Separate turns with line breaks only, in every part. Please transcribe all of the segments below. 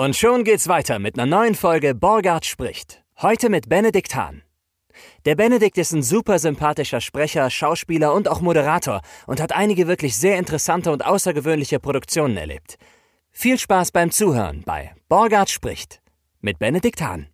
Und schon geht's weiter mit einer neuen Folge Borgard spricht. Heute mit Benedikt Hahn. Der Benedikt ist ein super sympathischer Sprecher, Schauspieler und auch Moderator und hat einige wirklich sehr interessante und außergewöhnliche Produktionen erlebt. Viel Spaß beim Zuhören bei Borgard spricht mit Benedikt Hahn.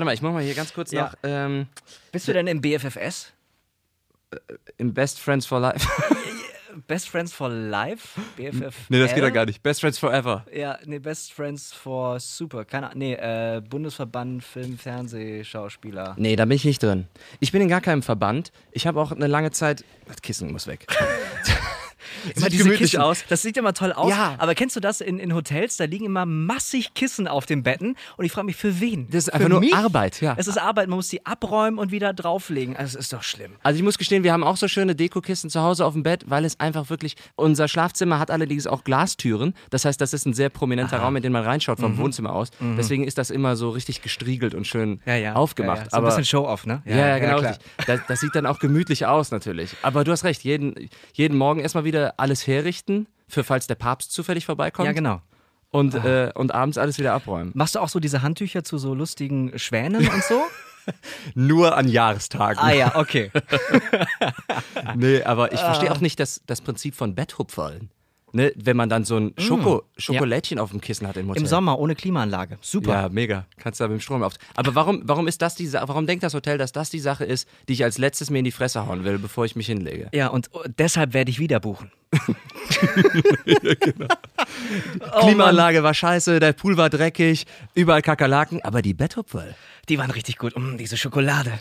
Warte mal, ich mach mal hier ganz kurz
Ja.
noch ähm,
Bist du denn im BFFS?
im Best Friends for Life.
Best Friends for Life? BFF?
nee, das geht ja gar nicht. Best Friends Forever.
Ja, nee, Best Friends for Super. Keine Ahnung. Nee, äh, Bundesverband Film, Fernseh, Schauspieler.
Nee, da bin ich nicht drin. Ich bin in gar keinem Verband. Ich habe auch eine lange Zeit. Das Kissen muss weg.
Immer
Sieht gemütlich
Kissen.
aus.
Das sieht immer toll aus.
Ja.
Aber kennst du das in, in Hotels? Da liegen immer massig Kissen auf den Betten. Und ich frage mich, für wen?
Das ist
für
einfach nur
mich?
Arbeit, ja.
Es ist Arbeit. Man muss die abräumen und wieder drauflegen. Also, es ist doch schlimm.
Also ich muss gestehen, wir haben auch so schöne Dekokissen zu Hause auf dem Bett, weil es einfach wirklich. Unser Schlafzimmer hat allerdings auch Glastüren. Das heißt, das ist ein sehr prominenter Raum, in den man reinschaut vom Wohnzimmer aus. Deswegen ist das immer so richtig gestriegelt und schön aufgemacht.
Ja, ja. So ein bisschen Show-off, ne?
Ja, ja, genau. das, das sieht dann auch gemütlich aus, natürlich. Aber du hast recht, jeden, jeden Morgen erstmal wieder alles herrichten, für falls der Papst zufällig vorbeikommt.
Ja, genau.
Und, äh, und abends alles wieder abräumen.
Machst du auch so diese Handtücher zu so lustigen Schwänen und so?
Nur an Jahrestagen.
ah ja, okay.
Nee, aber ich verstehe auch nicht das, das Prinzip von Betthupferln. Ne, wenn man dann so ein Schoko, Schokolädchen auf dem Kissen hat im Hotel.
Im Sommer ohne Klimaanlage. Super.
Ja, mega. Kannst du da mit dem Strom auf. Aber warum, warum ist das die warum denkt das Hotel, dass das die Sache ist, die ich als letztes mir in die Fresse hauen will, bevor ich mich hinlege?
Ja, und oh, deshalb werde ich wieder buchen.
Klimaanlage war scheiße, der Pool war dreckig, überall Kakerlaken, aber die Betthupferl.
Die waren richtig gut. Mm, diese Schokolade.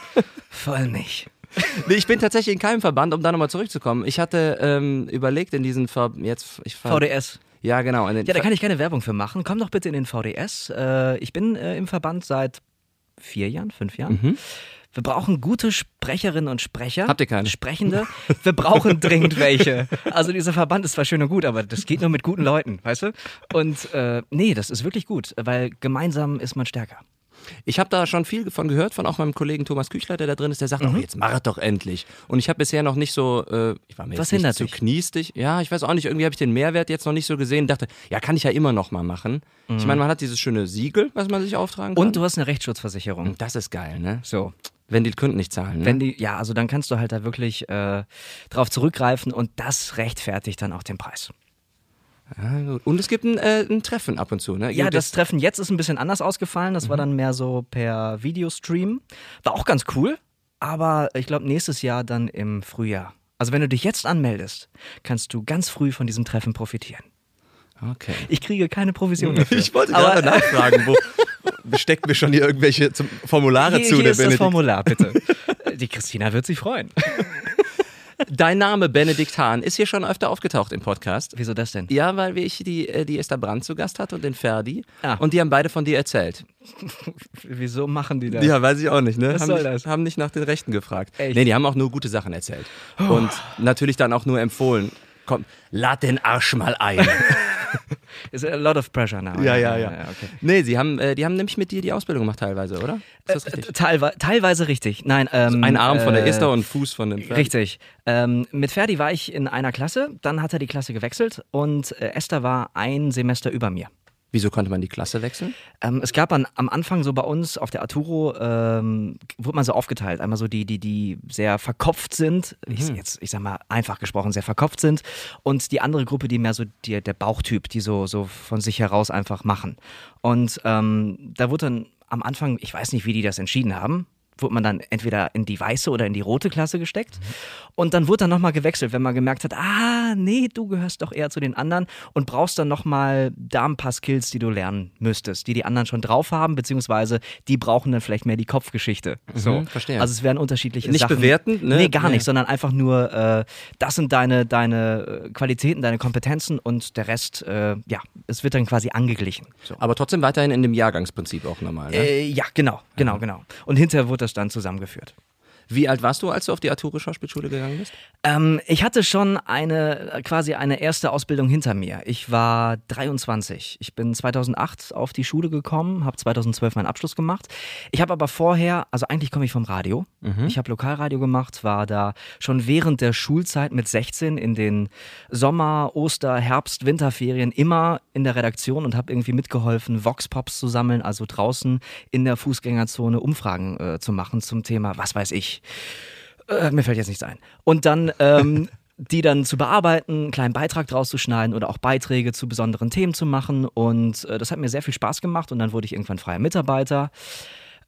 Vollmilch.
Nee, ich bin tatsächlich in keinem Verband, um da nochmal zurückzukommen. Ich hatte ähm, überlegt in diesen Ver jetzt ich ver-
VDS.
Ja, genau.
Ja, da kann ich keine Werbung für machen. Komm doch bitte in den VDS. Äh, ich bin äh, im Verband seit vier Jahren, fünf Jahren. Wir brauchen gute Sprecherinnen und Sprecher.
Mhm. Habt ihr keine?
Sprechende. Wir brauchen dringend welche. Also dieser Verband ist zwar schön und gut, aber das geht nur mit guten Leuten, weißt du? Und äh, nee, das ist wirklich gut, weil gemeinsam ist man stärker.
Ich habe da schon viel von gehört, von auch meinem Kollegen Thomas Küchler, der da drin ist, der sagt, oh, jetzt mach es doch endlich. Und ich habe bisher noch nicht so, äh, ich war mir
Was
jetzt nicht zu
dich?
kniestig. Ja, ich weiß auch nicht, irgendwie habe ich den Mehrwert jetzt noch nicht so gesehen. Dachte, ja, kann ich ja immer noch mal machen. Ich meine, man hat dieses schöne Siegel, was man sich auftragen kann.
Und du hast eine Rechtsschutzversicherung.
das ist geil, ne?
So.
Wenn die Kunden nicht zahlen. Ne?
Wenn die, ja, also dann kannst du halt da wirklich äh, drauf zurückgreifen und das rechtfertigt dann auch den Preis.
Gut. Und es gibt ein, äh, ein Treffen ab und zu, ne?
Ja, das Treffen jetzt ist ein bisschen anders ausgefallen. Das war dann mehr so per Videostream. War auch ganz cool, aber ich glaube nächstes Jahr dann im Frühjahr. Also wenn du dich jetzt anmeldest, kannst du ganz früh von diesem Treffen profitieren.
Okay.
Ich kriege keine Provision dafür.
Ich wollte
aber
gerade nachfragen, wo steckt mir schon hier irgendwelche Formulare
hier,
zu,
hier ist das
Benedikt.
Formular, bitte. Die Christina wird sich freuen.
Dein Name Benedikt Hahn ist hier schon öfter aufgetaucht im Podcast.
Wieso das denn?
Ja, weil wir ich die, äh, die Esther Brandt zu Gast hatte und den Ferdi.
Ah.
Und die haben beide von dir erzählt.
Wieso machen die das?
Ja, weiß ich auch nicht, ne?
Was
haben,
soll
nicht,
das?
haben nicht nach den Rechten gefragt.
Echt?
Nee, die haben auch nur gute Sachen erzählt. Und natürlich dann auch nur empfohlen. Komm, lad den Arsch mal ein.
Is a lot of pressure now. okay.
Nee, sie haben, äh, die haben nämlich mit dir die Ausbildung gemacht teilweise, oder? Ist das richtig?
Äh, teilwe teilweise richtig. Nein, ähm,
Ein Arm von der
äh,
Esther und Fuß von dem Ferdi.
Richtig. Ähm, mit Ferdi war ich in einer Klasse, dann hat er die Klasse gewechselt und äh, Esther war ein Semester über mir.
Wieso konnte man die Klasse wechseln?
Ähm, es gab an, am Anfang so bei uns auf der Arturo, ähm, wurde man so aufgeteilt. Einmal so die, die, die sehr verkopft sind, ich, jetzt, ich sag mal einfach gesprochen, sehr verkopft sind und die andere Gruppe, die mehr so die, der Bauchtyp, die so, so von sich heraus einfach machen. Und ähm, da wurde dann am Anfang, ich weiß nicht, wie die das entschieden haben, wurde man dann entweder in die weiße oder in die rote Klasse gesteckt. Und dann wurde dann nochmal gewechselt, wenn man gemerkt hat, ah, nee, du gehörst doch eher zu den anderen und brauchst dann nochmal da ein paar Skills, die du lernen müsstest, die die anderen schon drauf haben, beziehungsweise die brauchen dann vielleicht mehr die Kopfgeschichte. So.
Mhm, verstehe.
Also es werden unterschiedliche
Nicht
Sachen.
bewertend, ne?
Nee, gar
Nee.
nicht, sondern einfach nur, äh, das sind deine, deine äh, Qualitäten, deine Kompetenzen und der Rest, äh, ja, es wird dann quasi angeglichen. So.
Aber trotzdem weiterhin in dem Jahrgangsprinzip auch normal. Ne?
Äh, ja, genau, genau, genau. Und hinterher wurde das dann zusammengeführt.
Wie alt warst du, als du auf die Arturo Schauspielschule gegangen bist?
Ähm, ich hatte schon eine, äh, quasi eine erste Ausbildung hinter mir. Ich war 23. Ich bin 2008 auf die Schule gekommen, habe 2012 meinen Abschluss gemacht. Ich habe aber vorher, also eigentlich komme ich vom Radio. Ich habe Lokalradio gemacht, war da schon während der Schulzeit mit 16 in den Sommer-, Oster-, Herbst-, Winterferien immer in der Redaktion und habe irgendwie mitgeholfen, Vox-Pops zu sammeln, also draußen in der Fußgängerzone Umfragen äh, zu machen zum Thema, was weiß ich. Äh, mir fällt jetzt nichts ein. Und dann ähm, die dann zu bearbeiten, einen kleinen Beitrag draus zu schneiden oder auch Beiträge zu besonderen Themen zu machen. Und äh, das hat mir sehr viel Spaß gemacht und dann wurde ich irgendwann freier Mitarbeiter.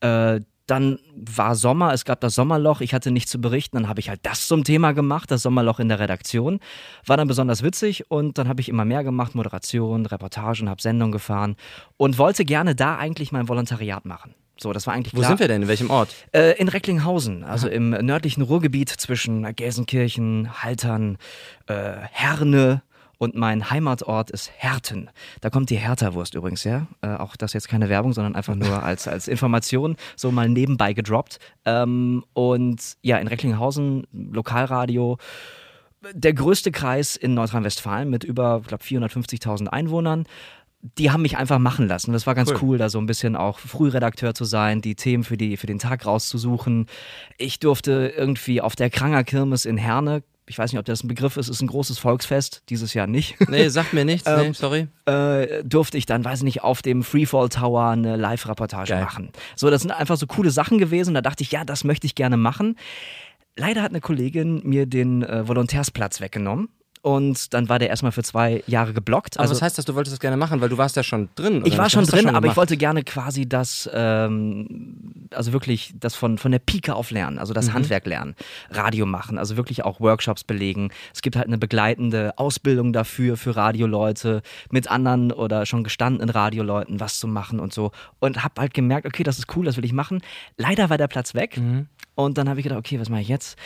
Äh, dann war Sommer, es gab das Sommerloch, ich hatte nichts zu berichten, dann habe ich halt das zum Thema gemacht, das Sommerloch in der Redaktion. War dann besonders witzig und dann habe ich immer mehr gemacht, Moderation, Reportagen, habe Sendungen gefahren und wollte gerne da eigentlich mein Volontariat machen. So, das war eigentlich
Wo
klar.
sind wir denn? In welchem Ort?
Äh, in Recklinghausen, also im nördlichen Ruhrgebiet zwischen Gelsenkirchen, Haltern, äh, Herne und mein Heimatort ist Herten. Da kommt die Hertha-Wurst übrigens her. Äh, auch das jetzt keine Werbung, sondern einfach nur als, als Information, so mal nebenbei gedroppt. Ähm, und ja, in Recklinghausen, Lokalradio, der größte Kreis in Nordrhein-Westfalen mit über, ich glaube, 450.000 Einwohnern. Die haben mich einfach machen lassen. Das war ganz
Cool.
cool. da so ein bisschen auch Frühredakteur zu sein, die Themen für, die, für den Tag rauszusuchen. Ich durfte irgendwie auf der Kranger Kirmes in Herne, ich weiß nicht, ob das ein Begriff ist, ist ein großes Volksfest, dieses Jahr nicht.
Nee, sagt mir nichts.
Ähm,
nee, sorry.
äh, durfte ich dann, weiß ich nicht, auf dem Freefall Tower eine Live-Reportage machen. So, das sind einfach so coole Sachen gewesen. Da dachte ich, ja, das möchte ich gerne machen. Leider hat eine Kollegin mir den äh, Volontärsplatz weggenommen. Und dann war der erstmal für zwei Jahre geblockt.
Aber
Also,
was heißt das, du wolltest das gerne machen? Weil du warst ja schon drin.
ich war schon
das
drin, aber ich wollte gerne quasi das, ähm, also wirklich das von, von der Pike auf lernen, also
Mhm.
das Handwerk lernen, Radio machen, also wirklich auch Workshops belegen. Es gibt halt eine begleitende Ausbildung dafür, für Radioleute, mit anderen oder schon gestandenen Radioleuten was zu machen und so. Und habe halt gemerkt, okay, das ist cool, das will ich machen. Leider war der Platz weg
Mhm.
und dann habe ich gedacht, okay, was mache ich jetzt?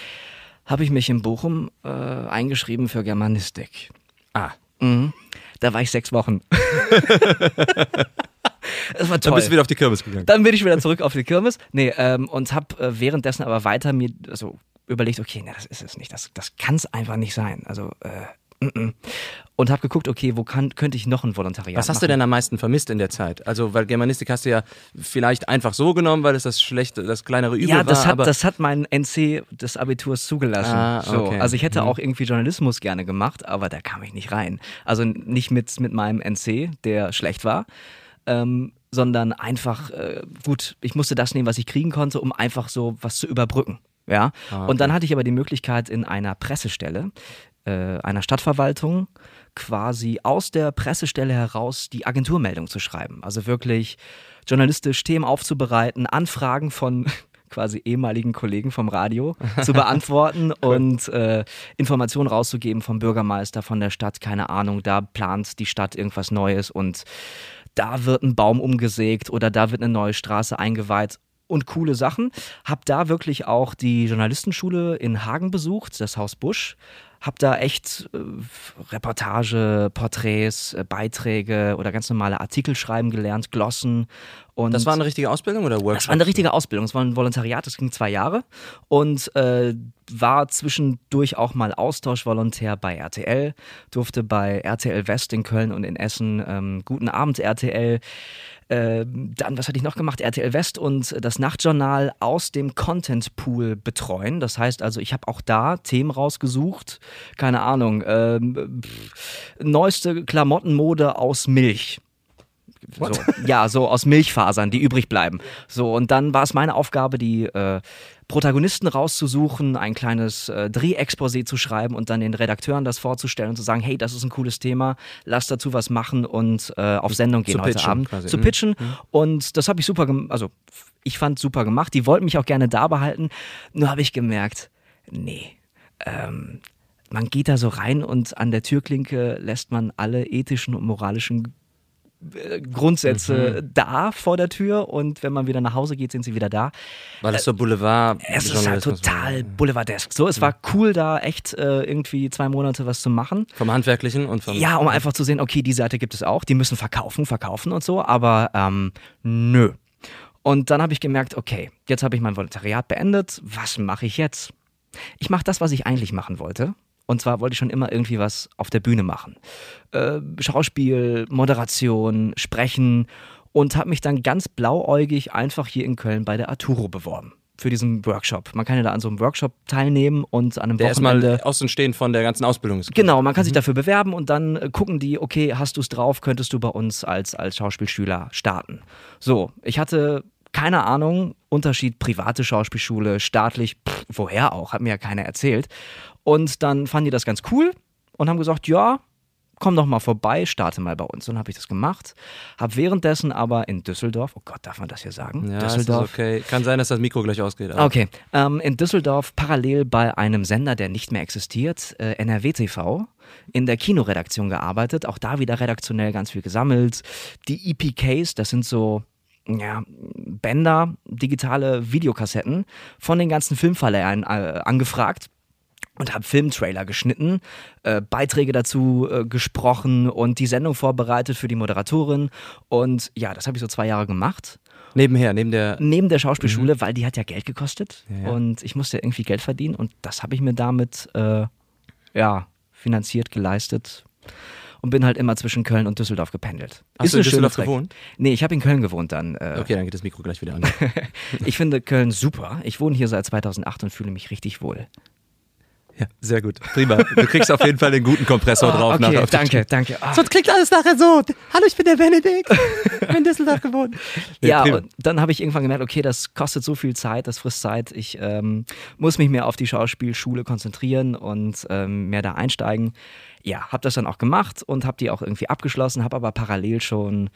Habe ich mich in Bochum äh, eingeschrieben für Germanistik.
Ah,
Mhm. Da war ich sechs Wochen. das war toll.
dann bist du wieder auf die Kürbis gegangen.
Dann bin ich wieder zurück auf die Kirmes. Nee, ähm, und habe äh, währenddessen aber weiter mir also überlegt, okay, nee, das ist es nicht. Das, das kann es einfach nicht sein. Also, äh. Und habe geguckt, okay, wo kann, könnte ich noch ein Volontariat
Was hast du
machen?
denn am meisten vermisst in der Zeit? Also, weil Germanistik hast du ja vielleicht einfach so genommen, weil es das schlechte, das kleinere Übel
Ja, das
war.
hat,
aber
das hat mein NC des Abiturs zugelassen.
Ah,
so,
okay.
also ich hätte
Mhm.
auch irgendwie Journalismus gerne gemacht, aber da kam ich nicht rein. Also nicht mit, mit meinem NC, der schlecht war, ähm, sondern einfach, äh, gut, ich musste das nehmen, was ich kriegen konnte, um einfach so was zu überbrücken. Ja.
Ah,
Und dann hatte ich aber die Möglichkeit, in einer Pressestelle, äh, einer Stadtverwaltung, quasi aus der Pressestelle heraus die Agenturmeldung zu schreiben. Also wirklich journalistisch Themen aufzubereiten, Anfragen von quasi ehemaligen Kollegen vom Radio zu beantworten und äh, Informationen rauszugeben vom Bürgermeister, von der Stadt, keine Ahnung, da plant die Stadt irgendwas Neues und da wird ein Baum umgesägt oder da wird eine neue Straße eingeweiht und coole Sachen. Hab da wirklich auch die Journalistenschule in Hagen besucht, das Haus Busch. Hab da echt äh, Reportage, Porträts, äh, Beiträge oder ganz normale Artikel schreiben gelernt, Glossen. Und
das war eine richtige Ausbildung oder Workshop?
das war eine richtige Ausbildung. Es war ein Volontariat, das ging zwei Jahre und äh, war zwischendurch auch mal Austauschvolontär bei RTL, durfte bei RTL West in Köln und in Essen ähm, Guten Abend RTL. Äh, dann, was hatte ich noch gemacht? RTL West und das Nachtjournal aus dem Content Pool betreuen. Das heißt also, ich habe auch da Themen rausgesucht. Keine Ahnung. Ähm, pff, neueste Klamottenmode aus Milch. So, ja, so aus Milchfasern, die übrig bleiben. So, und dann war es meine Aufgabe, die äh, Protagonisten rauszusuchen, ein kleines äh, Drehexposé zu schreiben und dann den Redakteuren das vorzustellen und zu sagen, hey, das ist ein cooles Thema, lass dazu was machen und äh, auf Sendung gehen
Zu
heute
pitchen
Abend.
quasi.
Zu
Mhm.
pitchen. Und das habe ich super, gem- also ich fand super gemacht. Die wollten mich auch gerne da behalten. Nur habe ich gemerkt, nee, ähm, man geht da so rein und an der Türklinke lässt man alle ethischen und moralischen Grundsätze
Mhm.
da vor der Tür und wenn man wieder nach Hause geht, sind sie wieder da.
Weil es so Boulevard.
Es ist halt total boulevardesk. So, es war cool, da echt äh, irgendwie zwei Monate was zu machen.
Vom Handwerklichen und vom.
Ja, um einfach zu sehen, okay, die Seite gibt es auch, die müssen verkaufen, verkaufen und so, aber ähm, nö. Und dann habe ich gemerkt, okay, jetzt habe ich mein Volontariat beendet, was mache ich jetzt? Ich mache das, was ich eigentlich machen wollte. Und zwar wollte ich schon immer irgendwie was auf der Bühne machen. Äh, Schauspiel, Moderation, Sprechen und habe mich dann ganz blauäugig einfach hier in Köln bei der Arturo beworben. Für diesen Workshop. Man kann ja da an so einem Workshop teilnehmen und an einem
Der
Wochenende.
erstmal aus und stehend von der ganzen Ausbildung ist.
Genau, man kann sich dafür bewerben und dann äh, gucken die, okay, hast du es drauf, könntest du bei uns als, als Schauspielschüler starten. So, ich hatte keine Ahnung, Unterschied private Schauspielschule, staatlich, pff, woher auch, hat mir ja keiner erzählt. Und dann fanden die das ganz cool und haben gesagt, ja, komm doch mal vorbei, starte mal bei uns. Und dann habe ich das gemacht, habe währenddessen aber in Düsseldorf, oh Gott, darf man das hier sagen?
Ja, ist
Düsseldorf.
okay. Kann sein, dass das Mikro gleich ausgeht. aber-
Okay, ähm, in Düsseldorf parallel bei einem Sender, der nicht mehr existiert, äh, NRW TV, in der Kinoredaktion gearbeitet, auch da wieder redaktionell ganz viel gesammelt. Die EPKs, das sind so ja, Bänder, digitale Videokassetten von den ganzen Filmverleihern äh, angefragt und habe Filmtrailer geschnitten, äh, Beiträge dazu äh, gesprochen und die Sendung vorbereitet für die Moderatorin. Und ja, das habe ich so zwei Jahre gemacht
Nebenher, neben der.
neben der Schauspielschule, weil die hat ja Geld gekostet
Ja, ja.
und ich musste irgendwie Geld verdienen und das habe ich mir damit äh, ja, finanziert, geleistet und bin halt immer zwischen Köln und Düsseldorf gependelt.
Hast du in Düsseldorf
Strecke.
gewohnt?
Nee, ich habe in Köln gewohnt dann. Äh,
Okay, dann geht das Mikro gleich wieder an.
Ich finde Köln super. Ich wohne hier seit 2008 und fühle mich richtig wohl.
Ja, sehr gut. Prima. Du kriegst auf jeden Fall den guten Kompressor drauf.
Ah, okay,
nachher
danke, danke. Ah.
Sonst klingt alles nachher so. Hallo, ich bin der Benedikt. Ich bin in Düsseldorf gewohnt.
Ja,
prima.
und dann habe ich irgendwann gemerkt, okay, das kostet so viel Zeit, das frisst Zeit. Ich ähm, muss mich mehr auf die Schauspielschule konzentrieren und ähm, mehr da einsteigen. Ja, habe das dann auch gemacht und habe die auch irgendwie abgeschlossen, habe aber parallel schon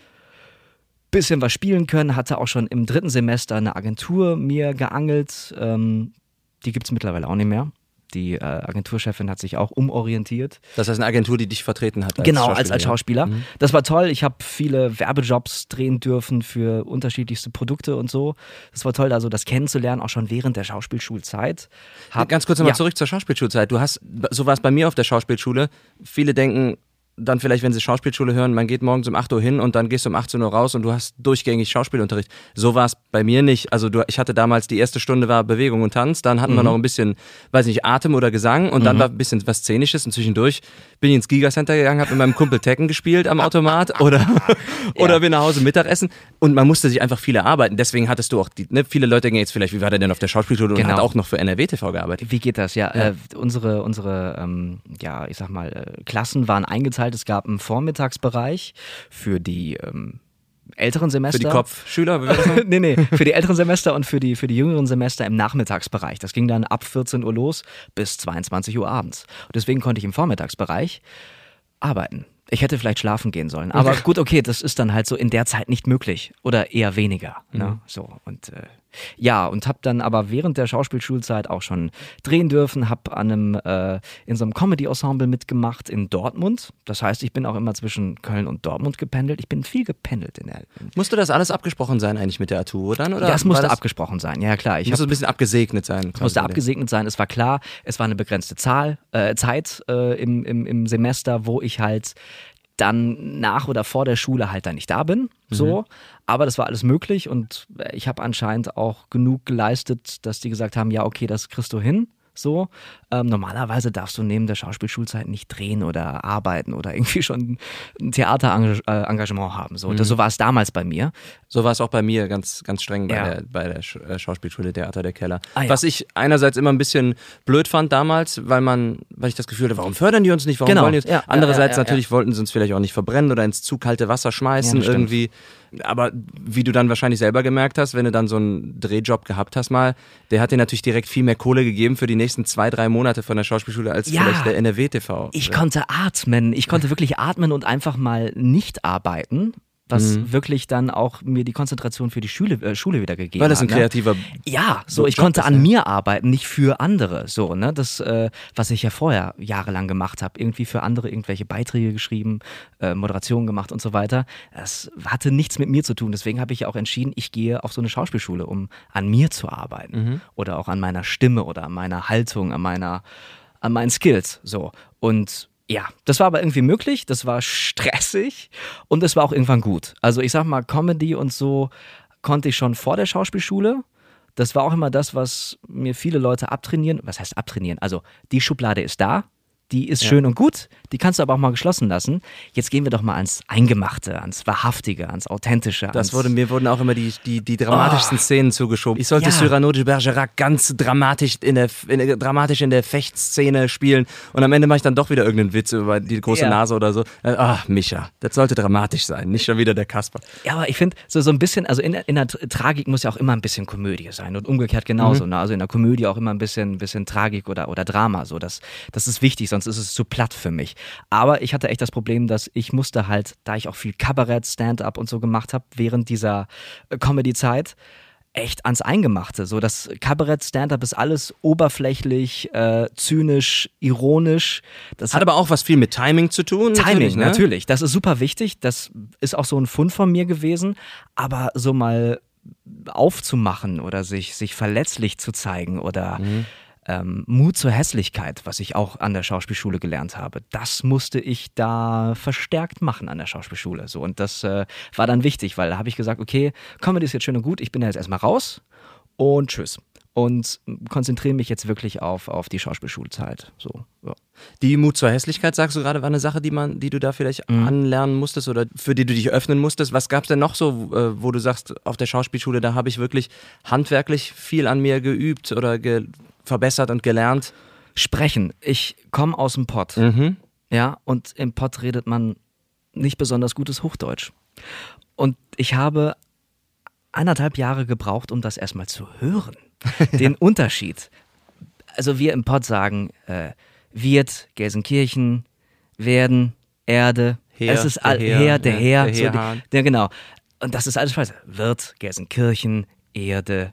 bisschen was spielen können, hatte auch schon im dritten Semester eine Agentur mir geangelt. Ähm, die gibt es mittlerweile auch nicht mehr. Die äh, Agenturchefin hat sich auch umorientiert.
Das heißt, eine Agentur, die dich vertreten hat. Als
genau, als, als
Schauspieler,
Schauspieler. Das war toll. Ich habe viele Werbejobs drehen dürfen für unterschiedlichste Produkte und so. Das war toll, also das kennenzulernen, auch schon während der Schauspielschulzeit. Hab,
Ganz kurz nochmal
ja,
zurück zur Schauspielschulzeit. Du hast, so war es bei mir auf der Schauspielschule. Viele denken dann vielleicht, wenn sie Schauspielschule hören, man geht morgens um 8 Uhr hin und dann gehst du um 18 Uhr raus und du hast durchgängig Schauspielunterricht. So war es bei mir nicht. Also du, ich hatte damals, die erste Stunde war Bewegung und Tanz, dann hatten wir noch ein bisschen, weiß nicht, Atem oder Gesang und dann war ein bisschen was Szenisches und zwischendurch bin ich ins Gigacenter gegangen, habe mit meinem Kumpel Tekken gespielt am Automat oder, oder bin nach Hause Mittagessen und man musste sich einfach viel erarbeiten. Deswegen hattest du auch, die, ne, viele Leute denken jetzt vielleicht, wie war der denn auf der Schauspielschule und
Genau.
hat auch noch für NRW TV gearbeitet.
Wie geht das? Ja, Äh, unsere, unsere ähm, ja, ich sag mal, äh, Klassen waren eingeteilt. Es gab einen Vormittagsbereich für die ähm, älteren Semester.
Für die Kopfschüler,
nee, nee, für die älteren Semester und für die, für die jüngeren Semester im Nachmittagsbereich. Das ging dann ab 14 Uhr los bis 22 Uhr abends. Und deswegen konnte ich im Vormittagsbereich arbeiten. Ich hätte vielleicht schlafen gehen sollen. Aber gut, okay, das ist dann halt so in der Zeit nicht möglich. Oder eher weniger. Ne? So. Und äh, ja, und habe dann aber während der Schauspielschulzeit auch schon drehen dürfen, habe an einem äh, in so einem Comedy-Ensemble mitgemacht in Dortmund. Das heißt, ich bin auch immer zwischen Köln und Dortmund gependelt. Ich bin viel gependelt in der.
Musste das alles abgesprochen sein eigentlich mit der Arturo dann? Oder
das musste
das,
abgesprochen sein. Ja, klar. Ich
musste
hab,
ein bisschen abgesegnet sein.
es musste abgesegnet sein. Es war klar, es war eine begrenzte Zahl, äh, Zeit äh, im, im, im Semester, wo ich halt dann nach oder vor der Schule halt dann nicht da bin. So. Aber das war alles möglich und ich habe anscheinend auch genug geleistet, dass die gesagt haben, ja, okay, das kriegst du hin. So, ähm, normalerweise darfst du neben der Schauspielschulzeit nicht drehen oder arbeiten oder irgendwie schon ein Theaterengagement haben. So, das, so war es damals bei mir.
So war es auch bei mir ganz, ganz streng bei
Ja.
der, bei der Sch äh, Schauspielschule Theater der Keller.
Ah, ja.
Was ich einerseits immer ein bisschen blöd fand damals, weil man, weil ich das Gefühl hatte, warum fördern die uns nicht, warum
Genau.
wollen die uns?
Ja,
Andererseits natürlich wollten sie uns vielleicht auch nicht verbrennen oder ins zu kalte Wasser schmeißen
das stimmt.
Aber wie du dann wahrscheinlich selber gemerkt hast, wenn du dann so einen Drehjob gehabt hast mal, der hat dir natürlich direkt viel mehr Kohle gegeben für die nächsten zwei, drei Monate von der Schauspielschule als
Ja.
vielleicht der NRW-TV.
Ich konnte atmen. Ich konnte wirklich atmen und einfach mal nicht arbeiten, was
Mhm.
wirklich dann auch mir die Konzentration für die Schule, äh, Schule wieder gegeben
Weil das ein
hat. ne?
kreativer
Ja, so ich
Job
konnte an
ja.
mir arbeiten, nicht für andere. So, ne? Das, äh, was ich ja vorher jahrelang gemacht habe, irgendwie für andere irgendwelche Beiträge geschrieben, äh, Moderationen gemacht und so weiter. Das hatte nichts mit mir zu tun. Deswegen habe ich ja auch entschieden, ich gehe auf so eine Schauspielschule, um an mir zu arbeiten. Oder auch an meiner Stimme oder an meiner Haltung, an meiner, an meinen Skills. So. Und ja, das war aber irgendwie möglich, das war stressig und es war auch irgendwann gut. Also ich sag mal, Comedy und so konnte ich schon vor der Schauspielschule. Das war auch immer das, was mir viele Leute abtrainieren. Was heißt abtrainieren? Also die Schublade ist da, die ist schön und gut, die kannst du aber auch mal geschlossen lassen. Jetzt gehen wir doch mal ans Eingemachte, ans Wahrhaftige, ans Authentische.
Das
ans
wurde, mir wurden auch immer die, die, die dramatischsten Szenen zugeschoben. Ich sollte
Ja.
Cyrano de Bergerac ganz dramatisch in, der, in dramatisch in der Fechtszene spielen und am Ende mache ich dann doch wieder irgendeinen Witz über die große
Ja.
Nase oder so. Äh, Ach, Micha, das sollte dramatisch sein, nicht schon wieder der Kasper.
Ja, aber ich finde, so, so ein bisschen, also in, der- in der Tra- Tragik muss ja auch immer ein bisschen Komödie sein und umgekehrt genauso. Ne? Also in der Komödie auch immer ein bisschen, ein bisschen Tragik oder, oder Drama. So. Das, das ist wichtig, sonst ist es zu platt für mich. Aber ich hatte echt das Problem, dass ich musste halt, da ich auch viel Kabarett, Stand-up und so gemacht habe, während dieser äh, Comedy-Zeit, echt ans Eingemachte. So, das Kabarett, Stand-up ist alles oberflächlich, äh, zynisch, ironisch. Das
Hat aber auch was viel mit Timing zu tun.
Timing,
ne?
natürlich. Das ist super wichtig. Das ist auch so ein Fund von mir gewesen. Aber so mal aufzumachen oder sich, sich verletzlich zu zeigen oder
Mhm.
Ähm, Mut zur Hässlichkeit, was ich auch an der Schauspielschule gelernt habe, das musste ich da verstärkt machen an der Schauspielschule. So, und das äh, war dann wichtig, weil da habe ich gesagt, okay, Comedy ist jetzt schön und gut, ich bin ja jetzt erstmal raus und tschüss. Und konzentriere mich jetzt wirklich auf, auf die Schauspielschulzeit. So, ja.
Die Mut zur Hässlichkeit, sagst du gerade, war eine Sache, die man, die du da vielleicht anlernen musstest oder für die du dich öffnen musstest. Was gab es denn noch so, äh, wo du sagst, auf der Schauspielschule, da habe ich wirklich handwerklich viel an mir geübt oder ge verbessert und gelernt?
Sprechen. Ich komme aus dem Pott.
Mhm.
Ja, und im Pott redet man nicht besonders gutes Hochdeutsch. Und ich habe anderthalb Jahre gebraucht, um das erstmal zu hören. Den Unterschied. Also wir im Pott sagen, äh, wird, Gelsenkirchen, werden, Erde,
Her,
es ist
der
all,
Her,
her, der
ja,
Her,
der
so die, ja, genau. Und das ist alles scheiße. Wird, Gelsenkirchen, Erde,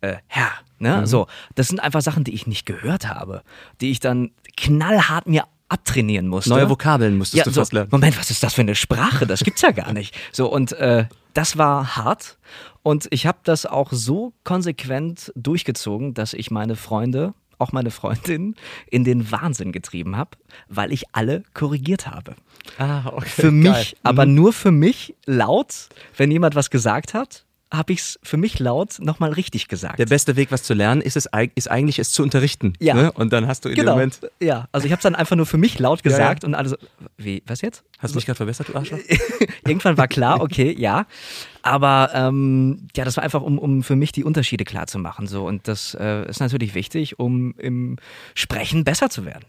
äh, Herr. Ne?
Mhm.
So, das sind einfach Sachen, die ich nicht gehört habe, die ich dann knallhart mir abtrainieren musste.
Neue Vokabeln musstest
Ja,
du
so,
fast lernen.
Moment, was ist das für eine Sprache? Das gibt's ja gar nicht. So, und äh, das war hart. Und ich habe das auch so konsequent durchgezogen, dass ich meine Freunde, auch meine Freundin, in den Wahnsinn getrieben habe, weil ich alle korrigiert habe.
Ah, okay.
Für mich, aber nur für mich laut, wenn jemand was gesagt hat, habe ich es für mich laut nochmal richtig gesagt.
Der beste Weg, was zu lernen, ist, es, ist eigentlich, es zu unterrichten.
Ja.
Ne? Und dann hast du in
genau.
dem Moment.
Ja, also ich habe es dann einfach nur für mich laut
ja.
gesagt und alle so, wie, was jetzt?
Hast du dich gerade verbessert, du Arschloch?
Irgendwann war klar, okay, ja. Aber ähm, ja, das war einfach, um, um für mich die Unterschiede klar zu machen. So. Und das äh, ist natürlich wichtig, um im Sprechen besser zu werden.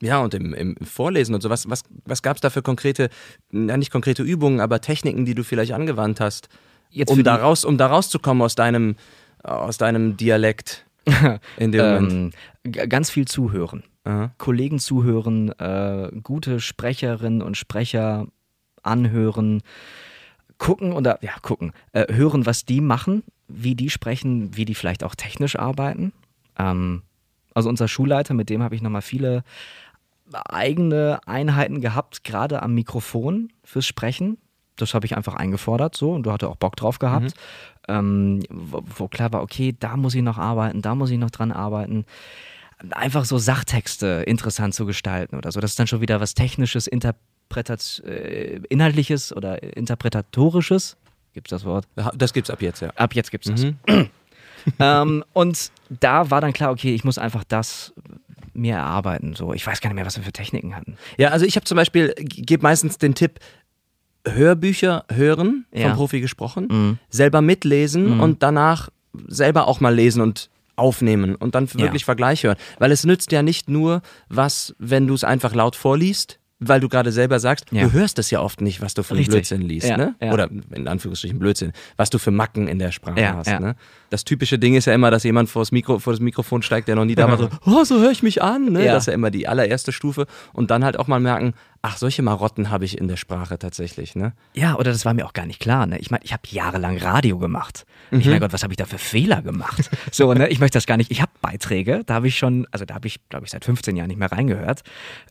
Ja, und im, im Vorlesen und so. Was, was, was gab es da für konkrete, ja nicht konkrete Übungen, aber Techniken, die du vielleicht angewandt hast,
Jetzt
um da, raus, um da rauszukommen aus deinem, aus deinem Dialekt in dem Moment?
Ähm, g- ganz viel zuhören.
Aha.
Kollegen zuhören, äh, gute Sprecherinnen und Sprecher anhören, gucken oder ja, gucken, äh, hören, was die machen, wie die sprechen, wie die vielleicht auch technisch arbeiten. Ähm, also unser Schulleiter, mit dem habe ich nochmal viele eigene Einheiten gehabt, gerade am Mikrofon fürs Sprechen. Das habe ich einfach eingefordert so und du hatte auch Bock drauf gehabt. Ähm, wo, wo klar war, okay, da muss ich noch arbeiten, da muss ich noch dran arbeiten einfach so Sachtexte interessant zu gestalten oder so. Das ist dann schon wieder was Technisches, Interpretat äh, Inhaltliches oder Interpretatorisches. Gibt's das Wort?
Das gibt's ab jetzt, ja.
Ab jetzt gibt's das.
Mhm.
ähm, und da war dann klar, okay, ich muss einfach das mir erarbeiten. So, ich weiß gar nicht mehr, was wir für Techniken hatten.
Ja, also ich habe zum Beispiel, gebe meistens den Tipp, Hörbücher hören,
Ja.
vom Profi gesprochen,
Mhm.
selber mitlesen und danach selber auch mal lesen und aufnehmen und dann
Ja.
wirklich Vergleich hören. Weil es nützt ja nicht nur was, wenn du es einfach laut vorliest, weil du gerade selber sagst,
Ja.
du hörst es ja oft nicht, was du für einen
Richtig.
Blödsinn liest.
Ja,
Ne?
ja.
Oder in Anführungsstrichen Blödsinn, was du für Macken in der Sprache
Ja,
hast.
ja.
Ne? Das typische Ding ist ja immer, dass jemand vor das, Mikro, vor das Mikrofon steigt, der noch nie da war, so, oh, so höre ich mich an. Ne?
Ja.
Das ist ja immer die allererste Stufe. Und dann halt auch mal merken, ach, solche Marotten habe ich in der Sprache tatsächlich. Ne?
Ja, oder das war mir auch gar nicht klar. Ne? Ich meine, ich habe jahrelang Radio gemacht.
Mhm.
Ich mein Gott, was habe ich da für Fehler gemacht? So, ne? Ich möchte das gar nicht. Ich habe Beiträge, da habe ich schon, also da habe ich, glaube ich, seit 15 Jahren nicht mehr reingehört.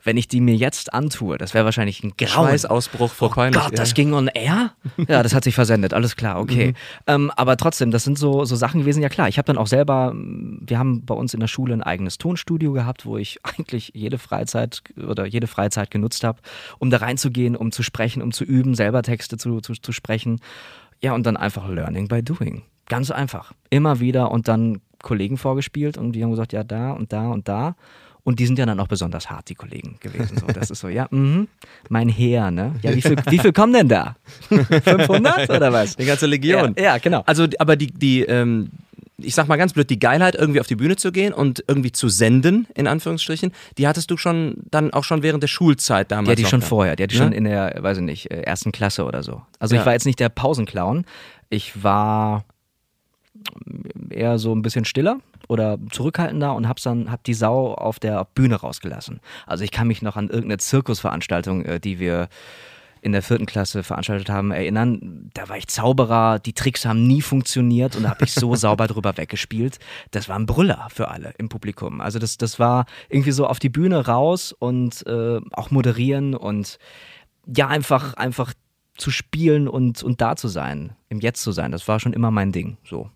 Wenn ich die mir jetzt antue, das wäre wahrscheinlich ein Grauen.
Schweißausbruch vor Peinlich.
Gott, das ging on air? Ja, das hat sich versendet, alles klar, okay. Ähm, aber trotzdem, das sind so, so Sachen gewesen, ja klar. Ich habe dann auch selber, wir haben bei uns in der Schule ein eigenes Tonstudio gehabt, wo ich eigentlich jede Freizeit oder jede Freizeit genutzt habe, um da reinzugehen, um zu sprechen, um zu üben, selber Texte zu, zu, zu sprechen. Ja, und dann einfach Learning by Doing. Ganz einfach. Immer wieder und dann Kollegen vorgespielt und die haben gesagt, ja, da und da und da. Und die sind ja dann auch besonders hart, die Kollegen gewesen. So, das ist so, ja, mhm, mein Heer, ne? Ja, wie viel, wie viel kommen denn da? 500 oder was?
Die ganze Legion.
Ja, ja, genau.
Also, aber die, die, ähm, ich sag mal ganz blöd, die Geilheit, irgendwie auf die Bühne zu gehen und irgendwie zu senden, in Anführungsstrichen, die hattest du schon dann auch schon während der Schulzeit damals.
Die hatte ich schon
gehabt.
vorher, die hatte ich
Ne?
schon in der, weiß ich nicht, äh, ersten Klasse oder so. Also
Ja.
ich war jetzt nicht der Pausenclown, ich war eher so ein bisschen stiller oder zurückhaltender und hab's dann, hab die Sau auf der Bühne rausgelassen. Also ich kann mich noch an irgendeine Zirkusveranstaltung, äh, die wir in der vierten Klasse veranstaltet haben, erinnern. Da war ich Zauberer, die Tricks haben nie funktioniert und da habe ich so sauber drüber weggespielt. Das war ein Brüller für alle im Publikum. Also das, das war irgendwie so auf die Bühne raus und äh, auch moderieren und ja, einfach, einfach zu spielen und, und da zu sein, im Jetzt zu sein. Das war schon immer mein Ding. So.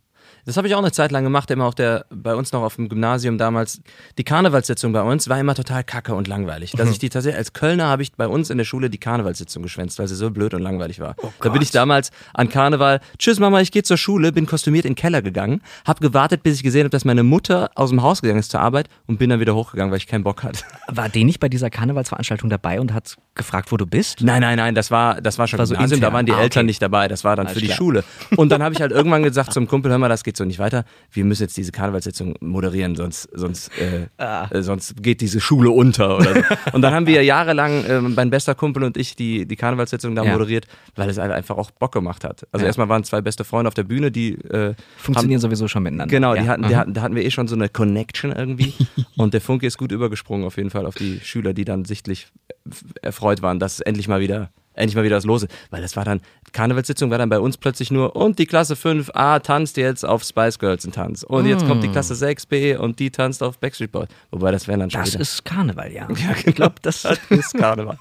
Das habe ich auch eine Zeit lang gemacht, immer auf der, bei uns noch auf dem Gymnasium damals. Die Karnevalssitzung bei uns war immer total kacke und langweilig. Dass ich die tatsächlich, als Kölner habe ich bei uns in der Schule die Karnevalssitzung geschwänzt, weil sie so blöd und langweilig war. da bin ich damals an Karneval, tschüss Mama, ich gehe zur Schule, bin kostümiert in den Keller gegangen, habe gewartet, bis ich gesehen habe, dass meine Mutter aus dem Haus gegangen ist zur Arbeit und bin dann wieder hochgegangen, weil ich keinen Bock hatte.
War die nicht bei dieser Karnevalsveranstaltung dabei und hat gefragt, wo du bist?
Nein, nein, nein, das war, das war schon
War so
Gymnasium, da waren die
Ah,
Eltern
okay.
nicht dabei, das war dann
Alles
für die
klar.
Schule. Und dann habe ich halt irgendwann gesagt zum Kumpel, hör mal, das geht so nicht weiter, wir müssen jetzt diese Karnevalssitzung moderieren, sonst, sonst, äh,
Ah.
äh, sonst geht diese Schule unter oder so. Und dann haben wir jahrelang, äh, mein bester Kumpel und ich, die, die Karnevalssitzung da
Ja.
moderiert, weil es halt einfach auch Bock gemacht hat. Also
Ja.
erstmal waren zwei beste Freunde auf der Bühne, die äh,
Funktionieren sowieso schon miteinander.
Genau,
ja.
die hatten,
mhm.
die hatten, da hatten wir eh schon so eine Connection irgendwie. und der Funke ist gut übergesprungen auf jeden Fall auf die Schüler, die dann sichtlich f- erfreut waren, dass endlich mal wieder, endlich mal wieder das Lose. Weil das war dann, Karnevalssitzung war dann bei uns plötzlich nur, und die Klasse 5a tanzt jetzt auf Spice Girls einen Tanz. Und jetzt kommt die Klasse 6b und die tanzt auf Backstreet Boys. Wobei das wären dann schon
Das
wieder.
ist Karneval, ja.
Ja, ich glaube, das ist Karneval.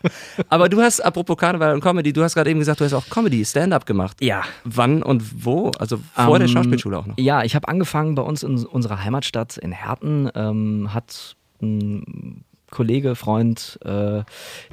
Aber du hast, apropos Karneval und Comedy, du hast gerade eben gesagt, du hast auch Comedy, Stand-up gemacht.
Ja.
Wann und wo? Also vor der
Ähm,
Schauspielschule auch noch.
Ja, ich habe angefangen bei uns in unserer Heimatstadt in Herten, ähm, hat ein Kollege, Freund äh,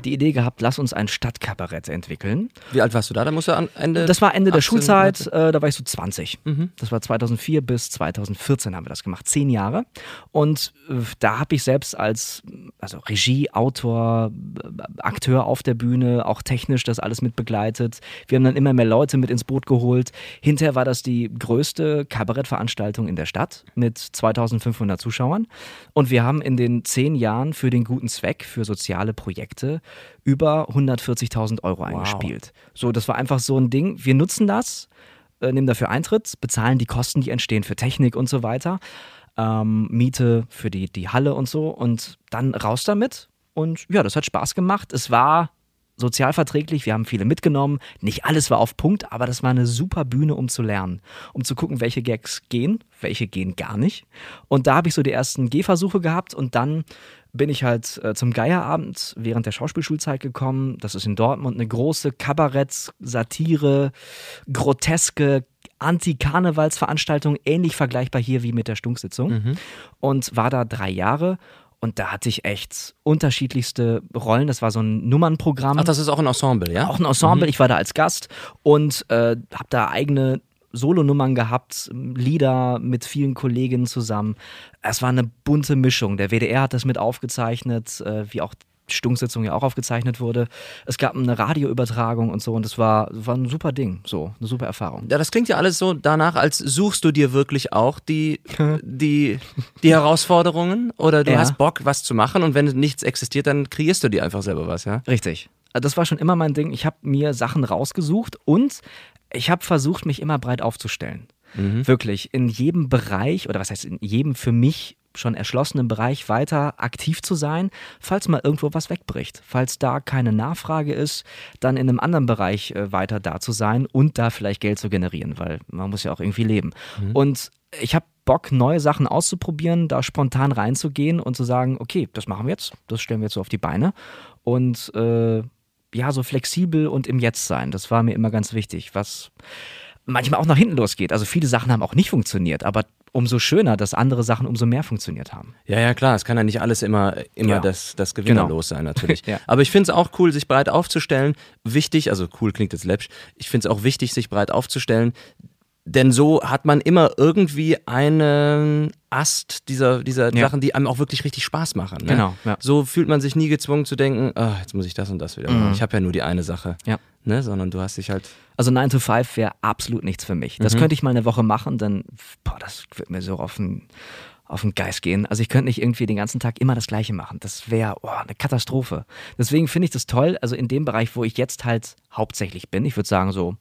die Idee gehabt, lass uns ein Stadtkabarett entwickeln.
Wie alt warst du da? Da musst du an Ende.
Das war Ende der
18,
Schulzeit, äh, da war ich so 20.
Mhm.
Das war 2004 bis 2014 haben wir das gemacht, zehn Jahre. Und äh, da habe ich selbst als also Regie, Autor, äh, Akteur auf der Bühne, auch technisch das alles mit begleitet. Wir haben dann immer mehr Leute mit ins Boot geholt. Hinterher war das die größte Kabarettveranstaltung in der Stadt mit 2500 Zuschauern. Und wir haben in den zehn Jahren für den guten Zweck, für soziale Projekte über 140.000 Euro eingespielt. So, das war einfach so ein Ding. Wir nutzen das, äh, nehmen dafür Eintritt, bezahlen die Kosten, die entstehen für Technik und so weiter, ähm, Miete für die, die Halle und so und dann raus damit. Und ja, das hat Spaß gemacht. Es war sozialverträglich, wir haben viele mitgenommen. Nicht alles war auf Punkt, aber das war eine super Bühne, um zu lernen, um zu gucken, welche Gags gehen, welche gehen gar nicht. Und da habe ich so die ersten Gehversuche gehabt und dann bin ich halt äh, zum Geierabend während der Schauspielschulzeit gekommen. Das ist in Dortmund eine große Kabarett, Satire, groteske Anti-Karnevalsveranstaltung, ähnlich vergleichbar hier wie mit der Stunksitzung. Und war da drei Jahre. Und da hatte ich echt unterschiedlichste Rollen. Das war so ein Nummernprogramm.
Ach, das ist auch ein Ensemble, ja?
Auch ein Ensemble. Ich war da als Gast und äh, habe da eigene Solonummern gehabt, Lieder mit vielen Kolleginnen zusammen. Es war eine bunte Mischung. Der WDR hat das mit aufgezeichnet, äh, wie auch Stunksitzung ja auch aufgezeichnet wurde. Es gab eine Radioübertragung und so und es war, war ein super Ding, so eine super Erfahrung.
Ja, das klingt ja alles so danach, als suchst du dir wirklich auch die, die, die Herausforderungen oder du
Ja.
hast Bock, was zu machen und wenn nichts existiert, dann kreierst du dir einfach selber was, ja?
Richtig. Das war schon immer mein Ding. Ich habe mir Sachen rausgesucht und ich habe versucht, mich immer breit aufzustellen. Wirklich in jedem Bereich oder was heißt in jedem für mich schon erschlossenen Bereich weiter aktiv zu sein, falls mal irgendwo was wegbricht. Falls da keine Nachfrage ist, dann in einem anderen Bereich äh, weiter da zu sein und da vielleicht Geld zu generieren, weil man muss ja auch irgendwie leben. Und ich habe Bock, neue Sachen auszuprobieren, da spontan reinzugehen und zu sagen, okay, das machen wir jetzt, das stellen wir jetzt so auf die Beine. Und äh, ja, so flexibel und im Jetzt sein, das war mir immer ganz wichtig, was manchmal auch nach hinten losgeht. Also viele Sachen haben auch nicht funktioniert, aber umso schöner, dass andere Sachen umso mehr funktioniert haben.
Ja, ja, klar, es kann ja nicht alles immer, immer
Ja.
das, das Gewinnerlos sein, natürlich.
Ja.
Aber ich finde es auch cool, sich breit aufzustellen. Wichtig, also cool klingt jetzt läppsch, ich finde es auch wichtig, sich breit aufzustellen, denn so hat man immer irgendwie einen Ast dieser, dieser
Ja.
Sachen, die einem auch wirklich richtig Spaß machen. Ne?
Genau, ja.
So fühlt man sich nie gezwungen zu denken, ah, jetzt muss ich das und das wieder machen. Ich habe ja nur die eine Sache.
Mhm. Ja.
Ne? Sondern du hast dich halt.
Also 9 to 5 wäre absolut nichts für mich. Das könnte ich mal eine Woche machen, dann, boah, das wird mir so auf den, auf den Geist gehen. Also ich könnte nicht irgendwie den ganzen Tag immer das Gleiche machen. Das wäre oh, eine Katastrophe. Deswegen finde ich das toll, also in dem Bereich, wo ich jetzt halt hauptsächlich bin, ich würde sagen so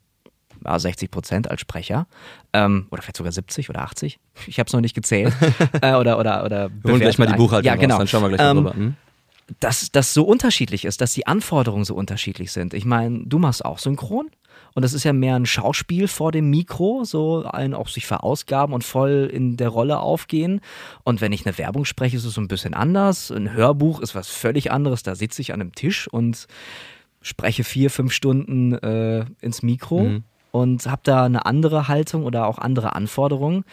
ja, 60 Prozent als Sprecher ähm, oder vielleicht sogar 70 oder 80. Ich habe es noch nicht gezählt. äh, oder oder oder
Wir holen gleich mal die. Buchhaltung
Ja, genau.
raus, dann schauen wir gleich mal
Ähm,
rüber. Hm?
dass das so unterschiedlich ist, dass die Anforderungen so unterschiedlich sind. Ich meine, du machst auch synchron und das ist ja mehr ein Schauspiel vor dem Mikro, so ein auch sich verausgaben und voll in der Rolle aufgehen. Und wenn ich eine Werbung spreche, ist es so ein bisschen anders. Ein Hörbuch ist was völlig anderes. Da sitze ich an einem Tisch und spreche vier, fünf Stunden äh, ins Mikro
Mhm.
Und habe da eine andere Haltung oder auch andere Anforderungen.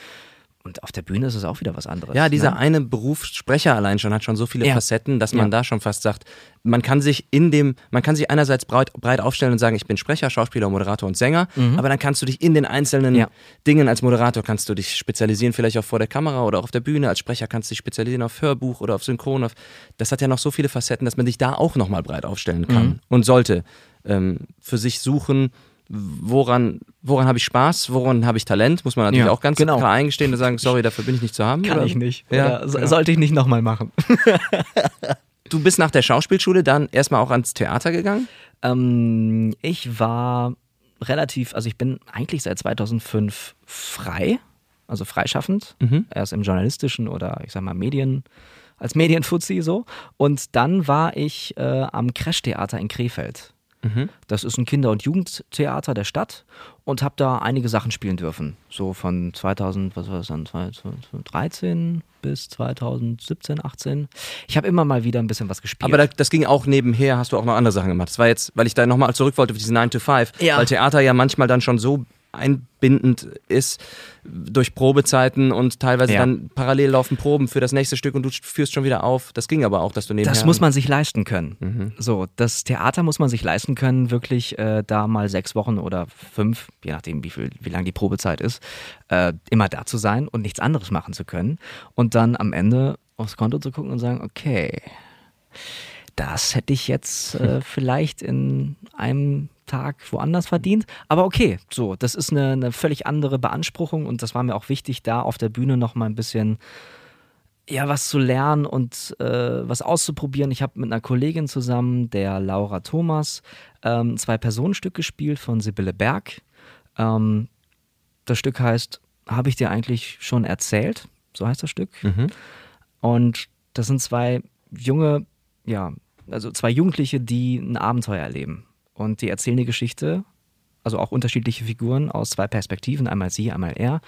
Und auf der Bühne ist es auch wieder was anderes.
Ja, dieser
ne?
eine Beruf Sprecher allein schon hat schon so viele
Ja.
Facetten, dass man
Ja.
da schon fast sagt, man kann sich in dem, man kann sich einerseits breit, breit aufstellen und sagen, ich bin Sprecher, Schauspieler, Moderator und Sänger, aber dann kannst du dich in den einzelnen
Mhm. Ja.
Dingen als Moderator kannst du dich spezialisieren, vielleicht auch vor der Kamera oder auch auf der Bühne, als Sprecher kannst du dich spezialisieren auf Hörbuch oder auf Synchron, auf, das hat ja noch so viele Facetten, dass man sich da auch nochmal breit aufstellen kann
Mhm.
und sollte ähm, für sich suchen, woran, woran habe ich Spaß, woran habe ich Talent, muss man natürlich
Ja,
auch ganz
genau.
klar eingestehen und sagen, sorry, dafür bin ich nicht zu haben.
Kann
oder?
ich nicht.
Ja,
so-
genau.
sollte ich nicht nochmal machen.
Du bist nach der Schauspielschule dann erstmal auch ans Theater gegangen?
ähm, ich war relativ, also ich bin eigentlich seit 2005 frei, also freischaffend. Erst im journalistischen oder ich sag mal Medien, als Medienfuzzi so. Und dann war ich äh, am Crash-Theater in Krefeld. Das ist ein Kinder- und Jugendtheater der Stadt und habe da einige Sachen spielen dürfen. So von 2000, was war das dann, 2013 bis 2017, 18. Ich habe immer mal wieder ein bisschen was gespielt.
Aber da, das ging auch nebenher, hast du auch noch andere Sachen gemacht. Das war jetzt, weil ich da nochmal zurück wollte auf diese 9 to 5,
Ja.
weil Theater ja manchmal dann schon so einbindend ist durch Probezeiten und teilweise
Ja.
dann parallel laufen Proben für das nächste Stück und du führst schon wieder auf. Das ging aber auch, dass du nebenher...
Das muss man sich leisten können.
Mhm.
So, das Theater muss man sich leisten können, wirklich äh, da mal sechs Wochen oder fünf, je nachdem, wie viel, wie lang die Probezeit ist, äh, immer da zu sein und nichts anderes machen zu können. Und dann am Ende aufs Konto zu gucken und sagen, okay, das hätte ich jetzt äh, vielleicht in einem Tag woanders verdient. Aber okay, so, das ist eine, eine völlig andere Beanspruchung und das war mir auch wichtig, da auf der Bühne noch mal ein bisschen ja, was zu lernen und äh, was auszuprobieren. Ich habe mit einer Kollegin zusammen, der Laura Thomas, ähm, zwei Personenstück gespielt von Sibylle Berg. Ähm, das Stück heißt, habe ich dir eigentlich schon erzählt? So heißt das Stück. Und das sind zwei junge, ja, also zwei Jugendliche, die ein Abenteuer erleben. Und die erzählen die Geschichte, also auch unterschiedliche Figuren aus zwei Perspektiven, einmal sie, einmal er.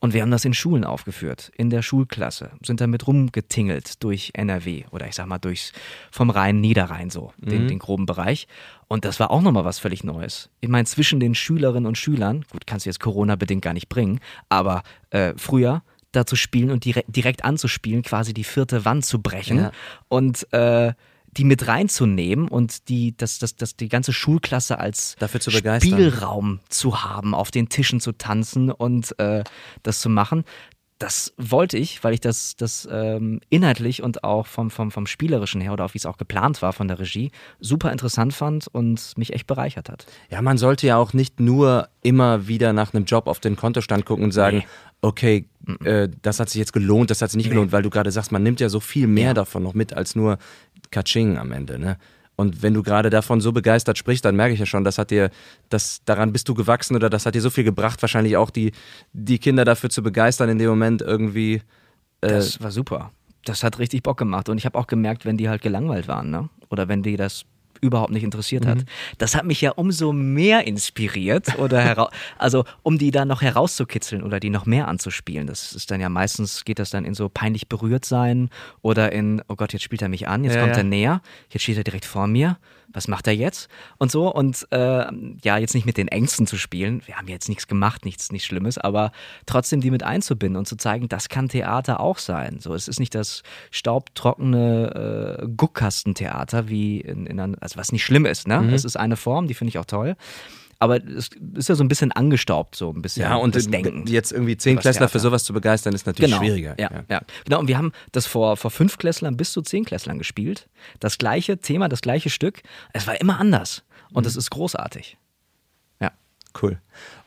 Und wir haben das in Schulen aufgeführt, in der Schulklasse, sind damit rumgetingelt durch NRW oder ich sag mal durchs vom Rhein Niederrhein so, den, den groben Bereich. Und das war auch nochmal was völlig Neues. Ich meine, zwischen den Schülerinnen und Schülern, gut, kannst du jetzt Corona-bedingt gar nicht bringen, aber äh, früher da zu spielen und direkt, direkt anzuspielen, quasi die vierte Wand zu brechen
Ja.
und äh, die mit reinzunehmen und die, das, das, das, die ganze Schulklasse als
Dafür zu begeistern.
Spielraum zu haben, auf den Tischen zu tanzen und äh, das zu machen. Das wollte ich, weil ich das, das ähm, inhaltlich und auch vom, vom, vom Spielerischen her oder auch wie es auch geplant war von der Regie, super interessant fand und mich echt bereichert hat.
Ja, man sollte ja auch nicht nur immer wieder nach einem Job auf den Kontostand gucken und sagen,
Nee.
okay, äh, das hat sich jetzt gelohnt, das hat sich nicht gelohnt, weil du gerade sagst, man nimmt ja so viel mehr
Ja.
davon noch mit als nur Kaching am Ende, ne? Und wenn du gerade davon so begeistert sprichst, dann merke ich ja schon, das hat dir, das, daran bist du gewachsen oder das hat dir so viel gebracht, wahrscheinlich auch die, die Kinder dafür zu begeistern, in dem Moment irgendwie. Äh,
Das war super. Das hat richtig Bock gemacht. Und ich habe auch gemerkt, wenn die halt gelangweilt waren, ne? Oder wenn die das überhaupt nicht interessiert hat. Das hat mich ja umso mehr inspiriert oder also um die dann noch herauszukitzeln oder die noch mehr anzuspielen. Das ist dann ja meistens geht das dann in so peinlich berührt sein oder in oh Gott, jetzt spielt er mich an, jetzt
Ja,
kommt
ja.
er näher, jetzt steht er direkt vor mir. Was macht er jetzt? Und so und äh, ja, jetzt nicht mit den Ängsten zu spielen. Wir haben jetzt nichts gemacht, nichts nichts Schlimmes, aber trotzdem die mit einzubinden und zu zeigen, das kann Theater auch sein. So, es ist nicht das staubtrockene äh, Guckkastentheater wie in, in einer, also was nicht schlimm ist, ne?
Mhm.
Es ist eine Form, die finde ich auch toll. Aber es ist ja so ein bisschen angestaubt, so ein bisschen
ja, und
das Denken.
jetzt irgendwie zehn Klässler für sowas zu begeistern, ist natürlich
Genau.
schwieriger.
Ja, ja. Genau, und wir haben das vor, vor fünf Klässlern bis zu zehn Klässlern gespielt. Das gleiche Thema, das gleiche Stück. Es war immer anders. Und
Mhm.
es ist großartig. Ja.
Cool.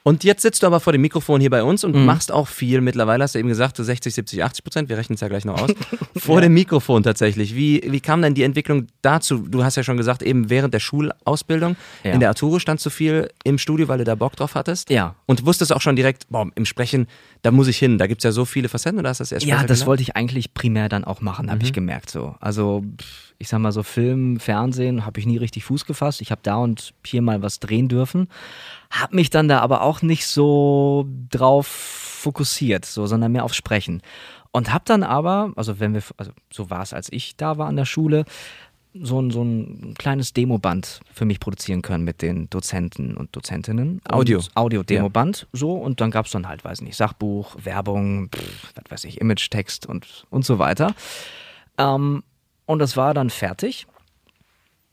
Und jetzt sitzt du aber vor dem Mikrofon hier bei uns und
Mhm.
machst auch viel mittlerweile, hast du eben gesagt, so 60, 70, 80 Prozent, wir rechnen es ja gleich noch aus, vor dem Mikrofon tatsächlich. Wie, wie kam denn die Entwicklung dazu? Du hast ja schon gesagt, eben während der Schulausbildung,
Ja.
in der Arturo standst du viel im Studio, weil du da Bock drauf hattest.
Ja.
Und wusstest auch schon direkt, boah, im Sprechen, da muss ich hin, da gibt es ja so viele Facetten, oder hast du das erst
Ja, das
gelernt?
wollte ich eigentlich primär dann auch machen, habe ich
Mhm.
gemerkt so. Also ich sag mal so Film, Fernsehen, habe ich nie richtig Fuß gefasst. Ich habe da und hier mal was drehen dürfen, habe mich dann da aber auch nicht so drauf fokussiert, so, sondern mehr aufs Sprechen. Und habe dann aber, also wenn wir, also so war es, als ich da war an der Schule, so ein, so ein kleines Demoband für mich produzieren können mit den Dozenten und Dozentinnen.
Audio.
Und Audio-Demoband, so. Und dann gab es dann halt, weiß nicht, Sachbuch, Werbung, pff, was weiß ich, Image-Text und, und so weiter. Ähm, und das war dann fertig.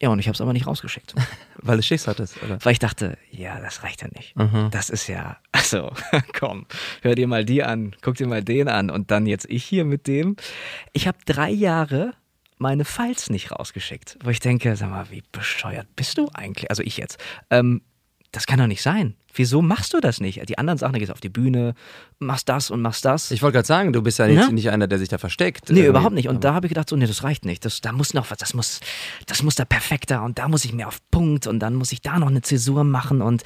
Ja, und ich habe es aber nicht rausgeschickt.
Weil du Schiss hattest, oder?
Weil ich dachte, ja, das reicht ja nicht.
Mhm.
Das ist ja, also, komm, hör dir mal die an, guck dir mal den an und dann jetzt ich hier mit dem. Ich habe drei Jahre meine Files nicht rausgeschickt, wo ich denke, sag mal, wie bescheuert bist du eigentlich? Also ich jetzt. Ähm, das kann doch nicht sein. Wieso machst du das nicht? Die anderen Sachen, da gehst du auf die Bühne, machst das und machst das.
Ich wollte gerade sagen, du bist ja jetzt
Ne?
nicht einer, der sich da versteckt.
Nee,
irgendwie.
überhaupt nicht. Und da habe ich gedacht, so, nee, das reicht nicht. Das, da muss noch was, das muss, das muss da perfekter und da muss ich mehr auf Punkt und dann muss ich da noch eine Zäsur machen und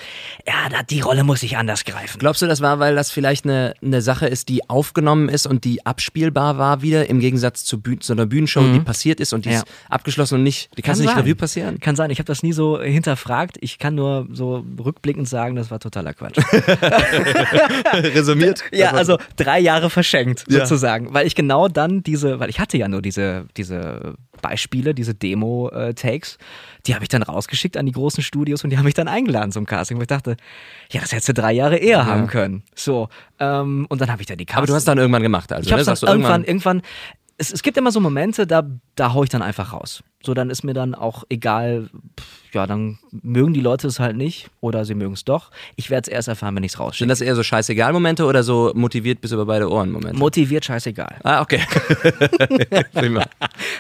ja, da, die Rolle muss ich anders greifen.
Glaubst du, das war, weil das vielleicht eine, eine Sache ist, die aufgenommen ist und die abspielbar war wieder, im Gegensatz zu, Bühn zu einer Bühnenshow, die passiert ist und die
Mhm. Ja.
ist abgeschlossen und nicht, die kannst du nicht
sein.
Revue passieren?
Kann sein. Ich habe das nie so hinterfragt. Ich kann nur so rückblickend sagen, das war totaler Quatsch.
Resümiert?
ja, also drei Jahre verschenkt
Ja.
sozusagen, weil ich genau dann diese, weil ich hatte ja nur diese diese Beispiele, diese Demo-Takes, die habe ich dann rausgeschickt an die großen Studios und die haben mich dann eingeladen zum Casting, wo ich dachte, ja, das hättest du drei Jahre eher haben können. So ähm, und dann habe ich da die Casting.
Aber du hast dann irgendwann gemacht, also.
Ich habe
ne?
dann
Sagst du
irgendwann, irgendwann, es, es gibt immer so Momente, da, da hau ich dann einfach raus. So, dann ist mir dann auch egal, pff, ja, dann mögen die Leute es halt nicht oder sie mögen es doch. Ich werde es erst erfahren, wenn ich es
Sind
rausschicke.
das eher so Scheißegal-Momente oder so motiviert bis über beide Ohren-Momente?
Motiviert, scheißegal.
ah, okay. Prima.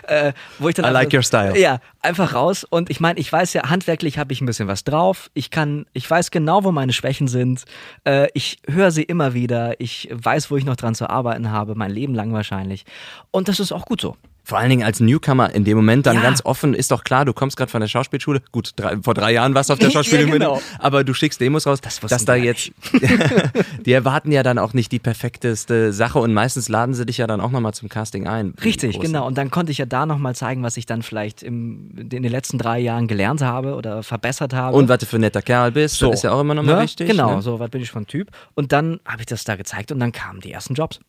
Äh, wo ich dann
I
einfach-
like your style.
Ja, einfach raus. Und ich meine, ich weiß ja, handwerklich habe ich ein bisschen was drauf. Ich kann, ich weiß genau, wo meine Schwächen sind. Äh, ich höre sie immer wieder. Ich weiß, wo ich noch dran zu arbeiten habe, mein Leben lang wahrscheinlich. Und das ist auch gut so.
Vor allen Dingen als Newcomer in dem Moment dann
Ja.
ganz offen, ist doch klar, du kommst gerade von der Schauspielschule. Gut, drei, vor drei Jahren warst du auf der
Ja,
Schauspielschule,
genau.
aber du schickst Demos raus,
Das
dass da
die ja
jetzt. die erwarten ja dann auch nicht die perfekteste Sache und meistens laden sie dich ja dann auch nochmal zum Casting ein.
Richtig, genau. Und dann konnte ich ja da nochmal zeigen, was ich dann vielleicht im, in den letzten drei Jahren gelernt habe oder verbessert habe.
Und was du für ein netter Kerl bist, das ist ja auch immer nochmal
Ne?
wichtig.
Genau,
Ne?
so, was bin ich ein Typ. Und dann habe ich das da gezeigt und dann kamen die ersten Jobs.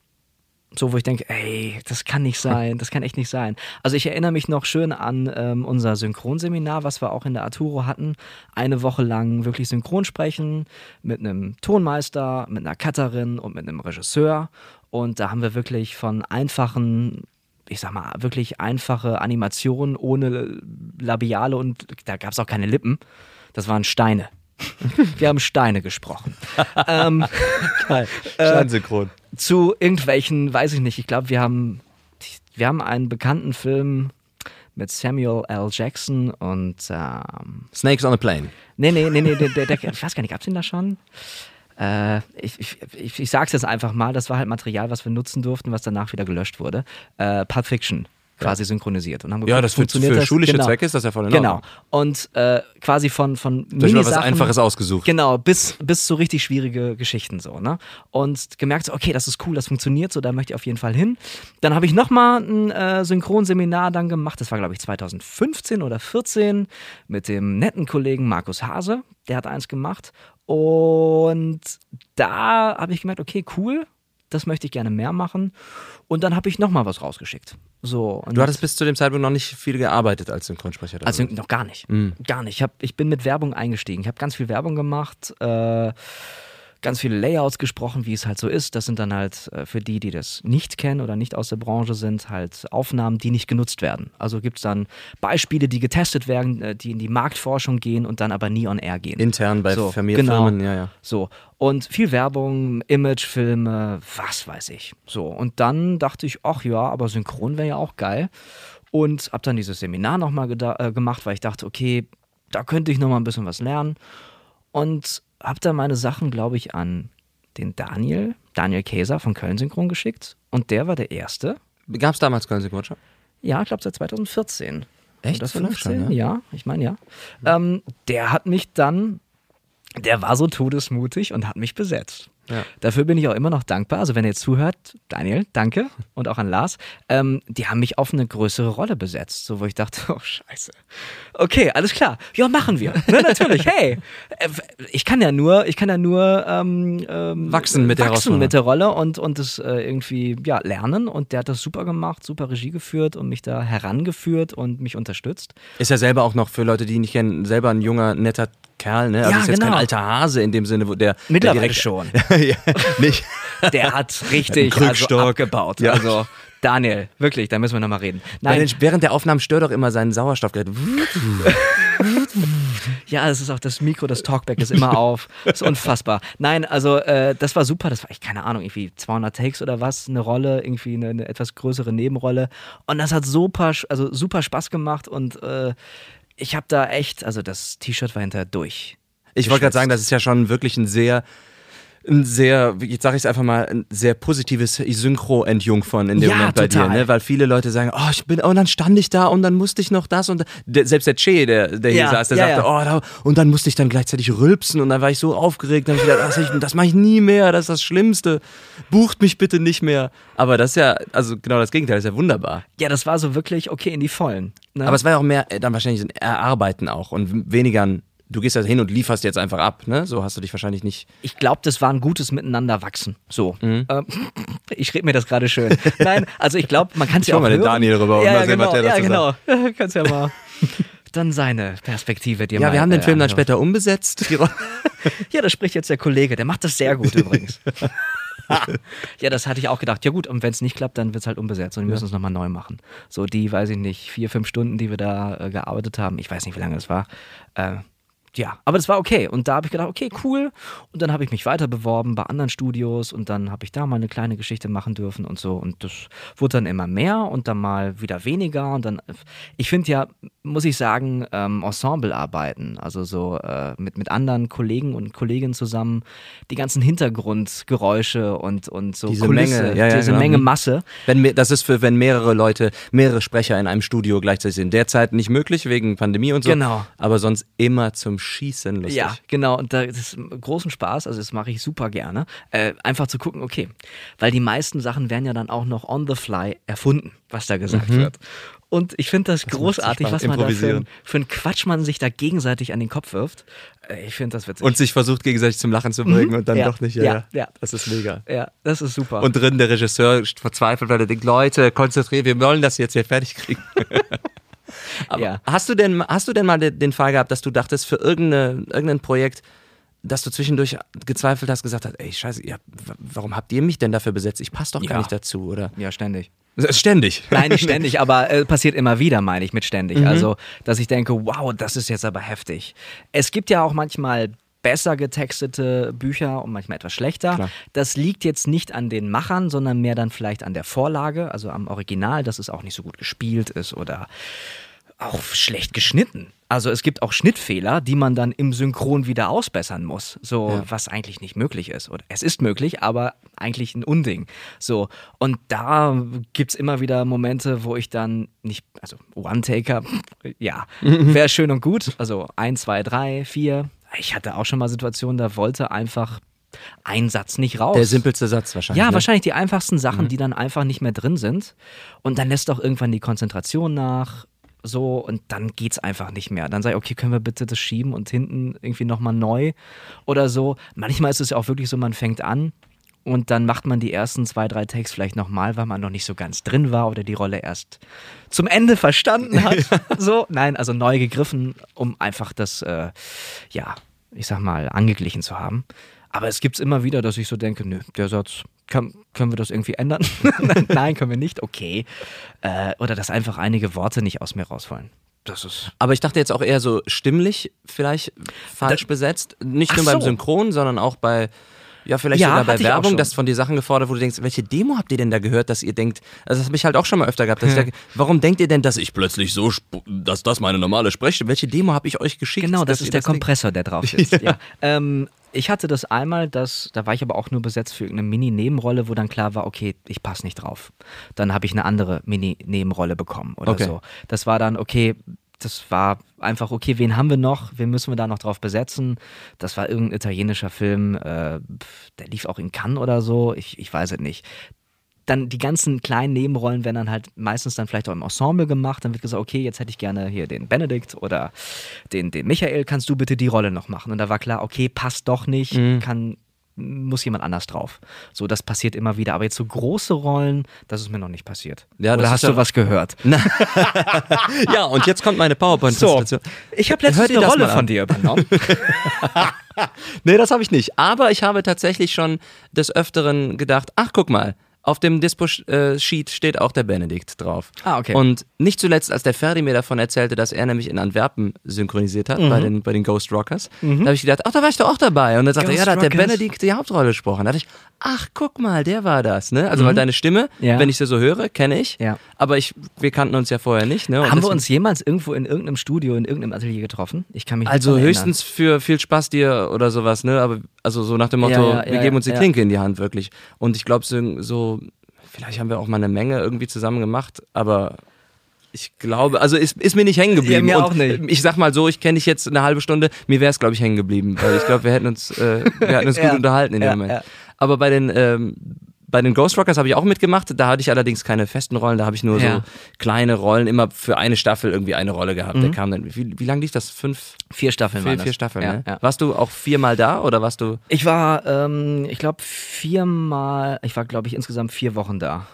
So, wo ich denke, ey, das kann nicht sein, das kann echt nicht sein. Also ich erinnere mich noch schön an ähm, unser Synchronseminar, was wir auch in der Arturo hatten. Eine Woche lang wirklich synchron sprechen mit einem Tonmeister, mit einer Cutterin und mit einem Regisseur. Und da haben wir wirklich von einfachen ich sag mal, wirklich einfache Animationen ohne Labiale und da gab es auch keine Lippen. Das waren Steine. Wir haben Steine gesprochen. ähm,
Geil. Steinsynchron.
zu irgendwelchen, weiß ich nicht, ich glaube, wir haben, wir haben einen bekannten Film mit Samuel L. Jackson und ähm,
Snakes on a Plane.
nee, nee, nee, nee, der, der, der, ich weiß gar nicht, gab's den da schon? Äh, ich, ich, ich, ich sag's jetzt einfach mal, das war halt Material, was wir nutzen durften, was danach wieder gelöscht wurde. Äh, Pulp Fiction quasi synchronisiert. Und haben
Ja,
geguckt,
das für,
funktioniert
für
das?
schulische
Genau.
Zwecke ist das ja voll in
Genau.
Ordnung.
Und äh, quasi von, von
hast mal was Einfaches ausgesucht.
Genau, bis, bis zu richtig schwierige Geschichten so, ne? Und gemerkt, so, okay, das ist cool, das funktioniert so, da möchte ich auf jeden Fall hin. Dann habe ich nochmal ein äh, Synchronseminar dann gemacht, das war glaube ich 2015 oder 14 mit dem netten Kollegen Markus Hase, der hat eins gemacht. Und da habe ich gemerkt, okay, cool, das möchte ich gerne mehr machen. Und dann habe ich nochmal was rausgeschickt. So,
Du hattest bis zu dem Zeitpunkt noch nicht viel gearbeitet als Synchronsprecher.
also noch gar nicht.
Mhm.
Gar nicht. Ich, hab, ich bin mit Werbung eingestiegen. Ich habe ganz viel Werbung gemacht, äh, ganz viele Layouts gesprochen, wie es halt so ist. Das sind dann halt äh, für die, die das nicht kennen oder nicht aus der Branche sind, halt Aufnahmen, die nicht genutzt werden. Also gibt es dann Beispiele, die getestet werden, äh, die in die Marktforschung gehen und dann aber nie on air gehen.
Intern bei
So,
Familienfirmen,
genau.
ja, ja.
So. Und viel Werbung, Imagefilme, was weiß ich. So. Und dann dachte ich, ach ja, aber synchron wäre ja auch geil. Und habe dann dieses Seminar nochmal äh, gemacht, weil ich dachte, okay, da könnte ich nochmal ein bisschen was lernen. Und habe dann meine Sachen, glaube ich, an den Daniel, Daniel Käser von Köln Synchron geschickt. Und der war der Erste.
Gab es damals Köln Synchronschau?
Ja, ich glaube seit 2014.
Echt?
Oder
So lange
15?
schon,
ja? ich meine ja. Ähm, der hat mich dann, der war so todesmutig und hat mich besetzt.
Ja.
Dafür bin ich auch immer noch dankbar. Also wenn ihr zuhört, Daniel, danke und auch an Lars. Ähm, die haben mich auf eine größere Rolle besetzt, so wo ich dachte, oh Scheiße. Okay, alles klar. Ja, machen wir. Ne, natürlich. Hey, äh, ich kann ja nur, ich kann ja nur ähm, ähm,
Wachsen mit der
wachsen mit der Rolle und und das äh, irgendwie ja lernen. Und der hat das super gemacht, super Regie geführt und mich da herangeführt und mich unterstützt.
Ist ja selber auch noch für Leute, die ihn nicht kennen, selber ein junger, netter Kerl, ne? Also
Ja,
ist jetzt kein
genau.
alter Hase in dem Sinne, wo der,
Mittlerweile
der direkt
schon.
ja, nicht.
Der hat richtig also abgebaut.
Ja.
Also Daniel, wirklich, da müssen wir nochmal reden. Nein,
während der Aufnahmen stört doch immer sein Sauerstoffgerät.
ja, es ist auch das Mikro, das Talkback ist immer auf. ist unfassbar. Nein, also äh, das war super. Das war, ich keine Ahnung, irgendwie 200 Takes oder was, eine Rolle, irgendwie eine, eine etwas größere Nebenrolle. Und das hat super, also super Spaß gemacht und äh, ich habe da echt, also das T-Shirt war hinterher durch.
Ich wollte gerade sagen, das ist ja schon wirklich ein sehr, ein sehr, jetzt sage ich es einfach mal, ein sehr positives Synchro-Entjungfern in dem
Ja,
Moment bei
total.
dir, ne? Weil viele Leute sagen, oh, ich bin, und dann stand ich da und dann musste ich noch das und der, selbst der Che, der, der hier
Ja,
saß, der
ja,
sagte, oh, da, und dann musste ich dann gleichzeitig rülpsen und dann war ich so aufgeregt, dann hab ich gedacht, das, ich, das mache ich nie mehr, das ist das Schlimmste, bucht mich bitte nicht mehr. Aber das ist ja, also genau das Gegenteil, das ist ja wunderbar.
Ja, das war so wirklich okay in die Vollen. Ne?
Aber es war ja auch mehr äh, dann wahrscheinlich ein Erarbeiten auch und weniger ein, du gehst da hin und lieferst jetzt einfach ab, ne? So hast du dich wahrscheinlich nicht.
ich glaube, das war ein gutes Miteinander wachsen. So.
Mhm.
Ähm, ich rede mir das gerade schön. Nein, also ich glaube, man kann es ja
Schau
auch
mal den
hören.
Daniel rüber und
ja,
mal
ja,
sehen, was
genau,
der dazu
ja, genau. Kannst ja mal dann seine Perspektive dir
Ja,
mal,
wir haben den
äh,
Film dann später umbesetzt.
Ja, das spricht jetzt der Kollege. Der macht das sehr gut übrigens. ja, das hatte ich auch gedacht. Ja gut, und wenn es nicht klappt, dann wird es halt umbesetzt und wir müssen es nochmal neu machen. So die, weiß ich nicht, vier, fünf Stunden, die wir da äh, gearbeitet haben. Ich weiß nicht, wie lange das war. Äh, ja, aber das war okay. Und da habe ich gedacht, okay, cool. Und dann habe ich mich weiter beworben bei anderen Studios und dann habe ich da mal eine kleine Geschichte machen dürfen und so. Und das wurde dann immer mehr und dann mal wieder weniger. Und dann, ich finde ja, muss ich sagen, ähm, Ensemble arbeiten, also so äh, mit, mit anderen Kollegen und Kolleginnen zusammen, die ganzen Hintergrundgeräusche und, und so
Diese
Kulisse,
Menge, ja, ja,
diese
genau.
Menge
Mhm.
Masse.
wenn, das ist für, wenn mehrere Leute, mehrere Sprecher in einem Studio gleichzeitig sind. Derzeit nicht möglich wegen Pandemie und so.
Genau.
Aber sonst immer zum Schießen lustig.
Ja, genau. Und da das ist großen Spaß, also das mache ich super gerne. Äh, einfach zu gucken, okay. Weil die meisten Sachen werden ja dann auch noch on the fly erfunden, was da gesagt wird. Und ich finde das, großartig,
Spaß,
was man da für, für einen Quatsch man sich da gegenseitig an den Kopf wirft. Äh, Ich finde das witzig.
Und sich versucht gegenseitig zum Lachen zu bringen und dann
Mhm. Ja,
doch nicht. Ja,
ja,
ja.
ja.
Das ist mega.
ja, das ist super.
Und drin der Regisseur verzweifelt, weil er denkt, Leute, konzentriert, wir wollen das jetzt hier fertig kriegen. Aber
Ja.
hast, du denn, hast du denn mal den, Fall gehabt, dass du dachtest, für irgendeine, irgendein Projekt, dass du zwischendurch gezweifelt hast, gesagt hast, ey, scheiße, ja, warum habt ihr mich denn dafür besetzt? Ich passe doch gar
Ja.
nicht dazu, oder?
ja, ständig.
Ständig.
Nein, nicht ständig, aber äh, passiert immer wieder, meine ich, mit ständig.
Mhm.
Also, dass ich denke, wow, das ist jetzt aber heftig. Es gibt ja auch manchmal besser getextete Bücher und manchmal etwas schlechter.
Klar.
Das liegt jetzt nicht an den Machern, sondern mehr dann vielleicht an der Vorlage, also am Original, dass es auch nicht so gut gespielt ist oder auch schlecht geschnitten. Also es gibt auch Schnittfehler, die man dann im Synchron wieder ausbessern muss. So,
Ja.
was eigentlich nicht möglich ist. Oder es ist möglich, aber eigentlich ein Unding. So. Und da gibt es immer wieder Momente, wo ich dann nicht, also One-Taker, ja, wäre schön und gut. Also ein, zwei, drei, vier. Ich hatte auch schon mal Situationen, da wollte einfach ein Satz nicht raus.
Der simpelste Satz wahrscheinlich.
Ja,
ne?
wahrscheinlich die einfachsten Sachen, die dann einfach nicht mehr drin sind. Und dann lässt auch irgendwann die Konzentration nach. So, und dann geht's einfach nicht mehr. Dann sage ich, okay, können wir bitte das schieben und hinten irgendwie nochmal neu oder so. Manchmal ist es ja auch wirklich so, man fängt an und dann macht man die ersten zwei, drei Takes vielleicht nochmal, weil man noch nicht so ganz drin war oder die Rolle erst zum Ende verstanden hat. so, nein, also neu gegriffen, um einfach das, äh, ja, ich sag mal, angeglichen zu haben. Aber es gibt's immer wieder, dass ich so denke, nö, der Satz, kann, können wir das irgendwie ändern? Nein, können wir nicht, okay. Äh, oder dass einfach einige Worte nicht aus mir rausfallen. Das ist.
Aber ich dachte jetzt auch eher so stimmlich vielleicht falsch besetzt. Nicht
Ach
nur beim
so.
Synchron, sondern auch bei, ja, vielleicht
Ja,
sogar bei Werbung, dass von dir Sachen gefordert, wo du denkst, welche Demo habt ihr denn da gehört, dass ihr denkt, also das habe ich halt auch schon mal öfter gehabt, dass ich denke, warum denkt ihr denn, dass ich plötzlich so, dass das meine normale Sprechstimme, welche Demo habe ich euch geschickt?
Genau, das ist der
Ding-
Kompressor, der drauf sitzt. ja. Ähm, ich hatte das einmal, dass, da war ich aber auch nur besetzt für eine Mini-Nebenrolle, wo dann klar war, okay, ich passe nicht drauf. Dann habe ich eine andere Mini-Nebenrolle bekommen oder
Okay.
so. Das war dann, okay, das war einfach, okay, wen haben wir noch? Wen müssen wir da noch drauf besetzen? Das war irgendein italienischer Film, äh, der lief auch in Cannes oder so, ich, ich weiß es nicht. Dann die ganzen kleinen Nebenrollen werden dann halt meistens dann vielleicht auch im Ensemble gemacht. Dann wird gesagt, okay, jetzt hätte ich gerne hier den Benedikt oder den, den Michael, kannst du bitte die Rolle noch machen? Und da war klar, okay, passt doch nicht,
Mhm.
kann muss jemand anders drauf. So, das passiert immer wieder. Aber jetzt so große Rollen, das ist mir noch nicht passiert.
Ja,
Oder hast du was gehört?
Ja, und jetzt kommt meine PowerPoint-Präsentation.
ich habe letztens eine Rolle von dir übernommen.
Nee, das habe ich nicht. Aber ich habe tatsächlich schon des Öfteren gedacht, ach guck mal, auf dem Dispo-Sheet steht auch der Benedikt drauf.
Ah, okay.
Und nicht zuletzt, als der Ferdi mir davon erzählte, dass er nämlich in Antwerpen synchronisiert hat, bei, den, bei den Ghost Rockers, da habe ich gedacht, ach, da war ich doch auch dabei. Und dann sagte er, ja, da hat der. Benedikt die Hauptrolle gesprochen. Da dachte ich, ach, guck mal, der war das. Ne? Also, weil deine Stimme,
Ja.
wenn ich sie so höre, kenne ich.
Ja.
Aber ich, wir kannten uns ja vorher nicht. Ne? Und
haben wir uns jemals irgendwo in irgendeinem Studio, in irgendeinem Atelier getroffen? Ich kann mich nicht
Also höchstens für viel Spaß dir oder sowas, ne? Aber also so nach dem Motto,
Ja, ja,
wir geben uns die. Klinke in die Hand wirklich. Und ich glaube so, so, vielleicht haben wir auch mal eine Menge irgendwie zusammen gemacht, aber ich glaube, also ist, ist mir nicht hängen geblieben.
Ja, mir auch nicht.
Ich sag mal so, ich kenne dich jetzt eine halbe Stunde, mir wäre es glaube ich hängen geblieben, weil ich glaube, wir hätten uns, äh, wir hätten uns
Ja,
gut unterhalten in dem
ja,
Moment. Aber bei den ähm, bei den Ghost Rockers habe ich auch mitgemacht. Da hatte ich allerdings keine festen Rollen. Da habe ich nur
Ja.
so kleine Rollen, immer für eine Staffel irgendwie eine Rolle gehabt.
Mhm.
Der kam dann. Wie, wie lange lief das? Fünf,
Vier Staffeln
Vier,
waren
vier
das.
Staffeln,
ja,
ne?
ja.
Warst du auch viermal da oder warst du.
Ich war, ähm, ich glaube, viermal, ich war, glaube ich, insgesamt vier Wochen da.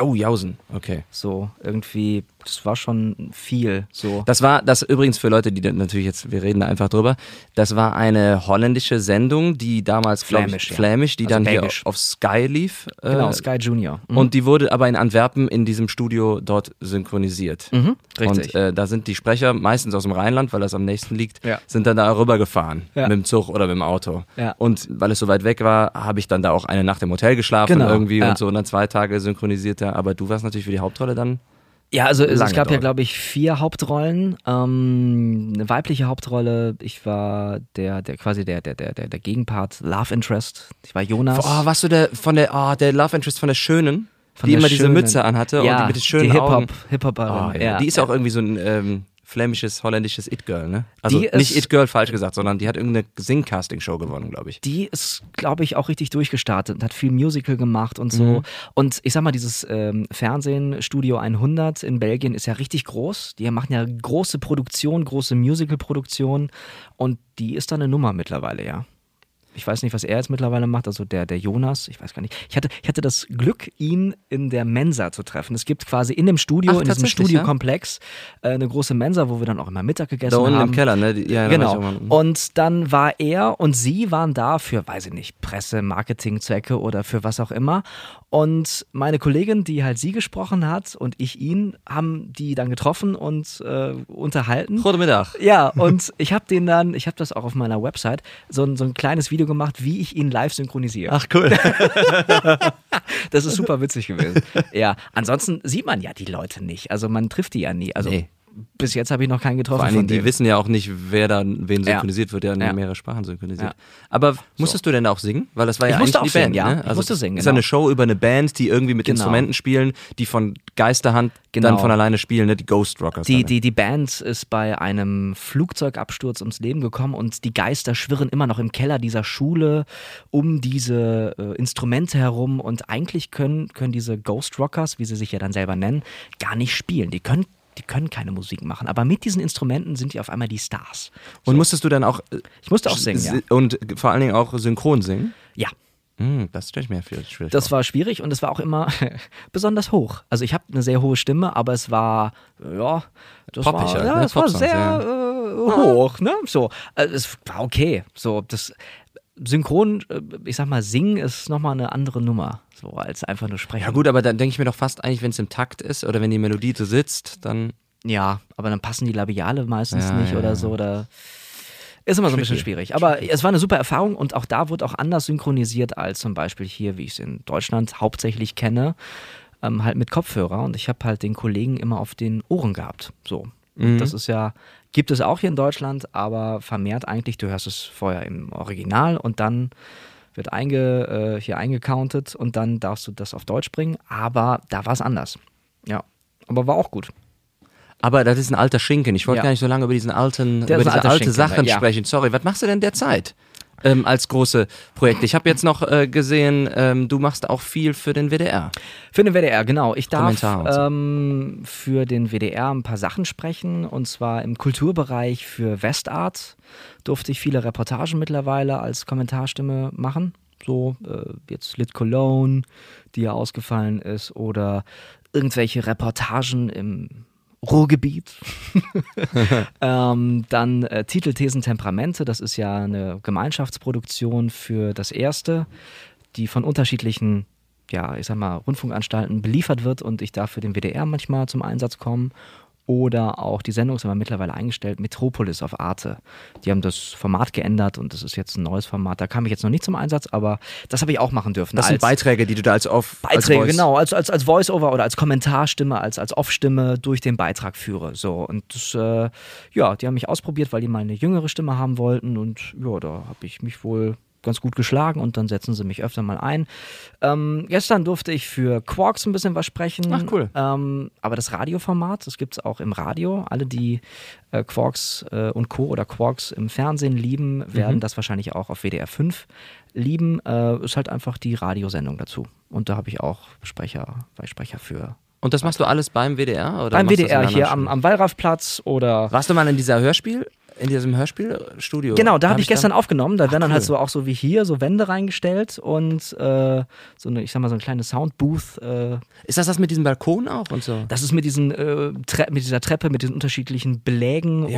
Oh, Jausen. Okay.
So, irgendwie, das war schon viel. So.
Das war, das übrigens für Leute, die natürlich jetzt, wir reden da einfach drüber, das war eine holländische Sendung, die damals, glaube ich,
Flämisch, ja.
flämisch, die
Also
dann
belgisch.
hier auf Sky lief. äh,
Genau, Sky Junior. Mhm.
Und die wurde aber in Antwerpen in diesem Studio dort synchronisiert.
Mhm, richtig.
Und äh, da sind die Sprecher meistens aus dem Rheinland, weil das am nächsten liegt,
Ja.
sind dann da rübergefahren
Ja.
mit dem Zug oder mit dem Auto. Und weil es so weit weg war, habe ich dann da auch eine Nacht im Hotel geschlafen
Genau,
irgendwie und so und dann zwei Tage synchronisiert. Aber du warst natürlich für die Hauptrolle dann.
Ja, also es,
lange
es gab ja,
dort.
glaube ich, vier Hauptrollen. Ähm, eine weibliche Hauptrolle. Ich war der, der quasi der, der, der, der, Gegenpart, Love Interest. Ich war Jonas.
Oh, warst du der von der, oh, der Love Interest von der Schönen,
Von
die immer diese
Schönen.
Mütze anhatte
ja,
und die mit den schönen
die
Augen.
Hip-Hop, Hip-Hopperin.
Oh, ja. Die ist auch irgendwie so ein ähm, flämisches, holländisches It-Girl, ne? Also
Die
nicht It-Girl, falsch gesagt, sondern die hat irgendeine Sing-Casting-Show gewonnen, glaube ich.
die ist, glaube ich, auch richtig durchgestartet und hat viel Musical gemacht und so.
Mhm.
Und ich sag mal, dieses ähm, Fernsehen Studio 100 in Belgien ist ja richtig groß. Die machen ja große Produktion, große Musical-Produktion und die ist da eine Nummer mittlerweile, ja. Ich weiß nicht, was er jetzt mittlerweile macht, also der, der Jonas, ich weiß gar nicht. Ich hatte, ich hatte das Glück, ihn in der Mensa zu treffen. Es gibt quasi in dem Studio,
Ach,
in diesem Studiokomplex, äh, eine große Mensa, wo wir dann auch immer Mittag gegessen
Da unten
haben.
im Keller, ne? Die, ja,
Genau. Und dann war er und sie waren da für, weiß ich nicht, Presse, Marketingzwecke oder für was auch immer. Und meine Kollegin, die halt sie gesprochen hat und ich ihn, haben die dann getroffen und äh, unterhalten.
Guten Mittag.
Ja, und ich habe den dann, ich habe das auch auf meiner Website, so ein, so ein kleines Video gemacht, wie ich ihn live synchronisiere.
Ach cool.
Das ist super witzig gewesen. Ja, ansonsten sieht man ja die Leute nicht. Also man trifft die ja nie. Also
Nee.
Bis jetzt habe ich noch keinen getroffen.
Vor allen
von
Dingen, die wissen ja auch nicht, wer da wen
Ja.
synchronisiert wird, der in
Ja.
mehrere Sprachen synchronisiert.
Ja.
Aber musstest du denn auch singen? Weil das war ja
Ich musste
eigentlich
auch
die Band,
singen, ja.
ne?
Ich
Also
musste singen,
ist ja
genau.
eine Show über eine Band, die irgendwie mit
Genau.
Instrumenten spielen, die von Geisterhand
Genau.
dann von alleine spielen, ne? Die Ghost Rockers.
Die, die, die Band ist bei einem Flugzeugabsturz ums Leben gekommen und die Geister schwirren immer noch im Keller dieser Schule um diese äh, Instrumente herum und eigentlich können, können diese Ghost Rockers, wie sie sich ja dann selber nennen, gar nicht spielen. Die können, die können keine Musik machen, aber mit diesen Instrumenten sind die auf einmal die Stars.
Und musstest du dann auch äh,
Ich musste auch singen, ja.
und vor allen Dingen auch synchron singen?
Ja,
Hm, das stelle ich mir viel schwierig
Das war schwierig und es war auch immer besonders hoch. Also ich habe eine sehr hohe Stimme, aber es war ja, das
Poppig
war,
halt,
ja,
ne?
es war sehr
ja.
äh, hoch, ne? So, also es war okay. So das Synchron, äh, ich sag mal, singen ist nochmal eine andere Nummer, so als einfach nur sprechen.
Ja gut, aber dann denke ich mir doch fast eigentlich, wenn es im Takt ist oder wenn die Melodie so sitzt, dann
Ja, aber dann passen die Labiale meistens
Ja,
nicht
ja,
oder so. Oder ist immer so ein bisschen schwierig. Aber es war eine super Erfahrung und auch da wurde auch anders synchronisiert als zum Beispiel hier, wie ich es in Deutschland hauptsächlich kenne, ähm, halt mit Kopfhörer. Und ich habe halt den Kollegen immer auf den Ohren gehabt. So. Und Das ist ja, gibt es auch hier in Deutschland, aber vermehrt eigentlich, du hörst es vorher im Original und dann wird einge, äh, hier eingecountet und dann darfst du das auf Deutsch bringen. Aber da war es anders. Ja. Aber war auch gut.
Aber das ist ein alter Schinken. Ich wollte
Ja.
gar nicht so lange über diesen alten,
Der
über diese
alter
alte Sachen
ja.
sprechen. Sorry, was machst du denn derzeit ähm, als große Projekte? Ich habe jetzt noch äh, gesehen, ähm, du machst auch viel für den WDR.
Für den WDR, genau. Ich darf
so.
ähm, für den WDR ein paar Sachen sprechen und zwar im Kulturbereich für Westart durfte ich viele Reportagen mittlerweile als Kommentarstimme machen. So äh, jetzt Lit Cologne, die ja ausgefallen ist, oder irgendwelche Reportagen im Ruhrgebiet. ähm, dann äh, Titel, Thesen, Temperamente, das ist ja eine Gemeinschaftsproduktion für das Erste, die von unterschiedlichen, ja, ich sag mal, Rundfunkanstalten beliefert wird und ich darf für den WDR manchmal zum Einsatz kommen. Oder auch die Sendung ist aber mittlerweile eingestellt, Metropolis auf Arte. Die haben das Format geändert und das ist jetzt ein neues Format. Da kam ich jetzt noch nicht zum Einsatz, aber das habe ich auch machen dürfen.
Das sind
als-
Beiträge, die du da als als
Beiträge,
Voice-
genau, als, als, als Voice-Over oder als Kommentarstimme, als, als Off-Stimme durch den Beitrag führe. So, und das, äh, ja, die haben mich ausprobiert, weil die mal eine jüngere Stimme haben wollten und ja, da habe ich mich wohl ganz gut geschlagen und dann setzen sie mich öfter mal ein. Ähm, gestern durfte ich für Quarks ein bisschen was sprechen.
Ach, cool.
Ähm, aber das Radioformat, das gibt es auch im Radio. Alle, die äh, Quarks äh, und Co. oder Quarks im Fernsehen lieben, werden das wahrscheinlich auch auf WDR 5 lieben. Äh, ist halt einfach die Radiosendung dazu. Und da habe ich auch Sprecher, Sprecher für.
Und das machst du alles beim WDR? Oder
Beim WDR hier am, am Wallraffplatz oder.
Warst du mal in dieser Hörspiel, in diesem Hörspielstudio?
Genau, da habe ich
dann-
gestern aufgenommen. Da werden dann halt
cool.
so auch so wie hier so Wände reingestellt und äh, so eine, ich sag mal, so ein kleines Soundbooth. Äh,
Ist das das mit diesem Balkon auch und so?
das ist mit diesen äh, mit dieser Treppe, mit diesen unterschiedlichen Belägen und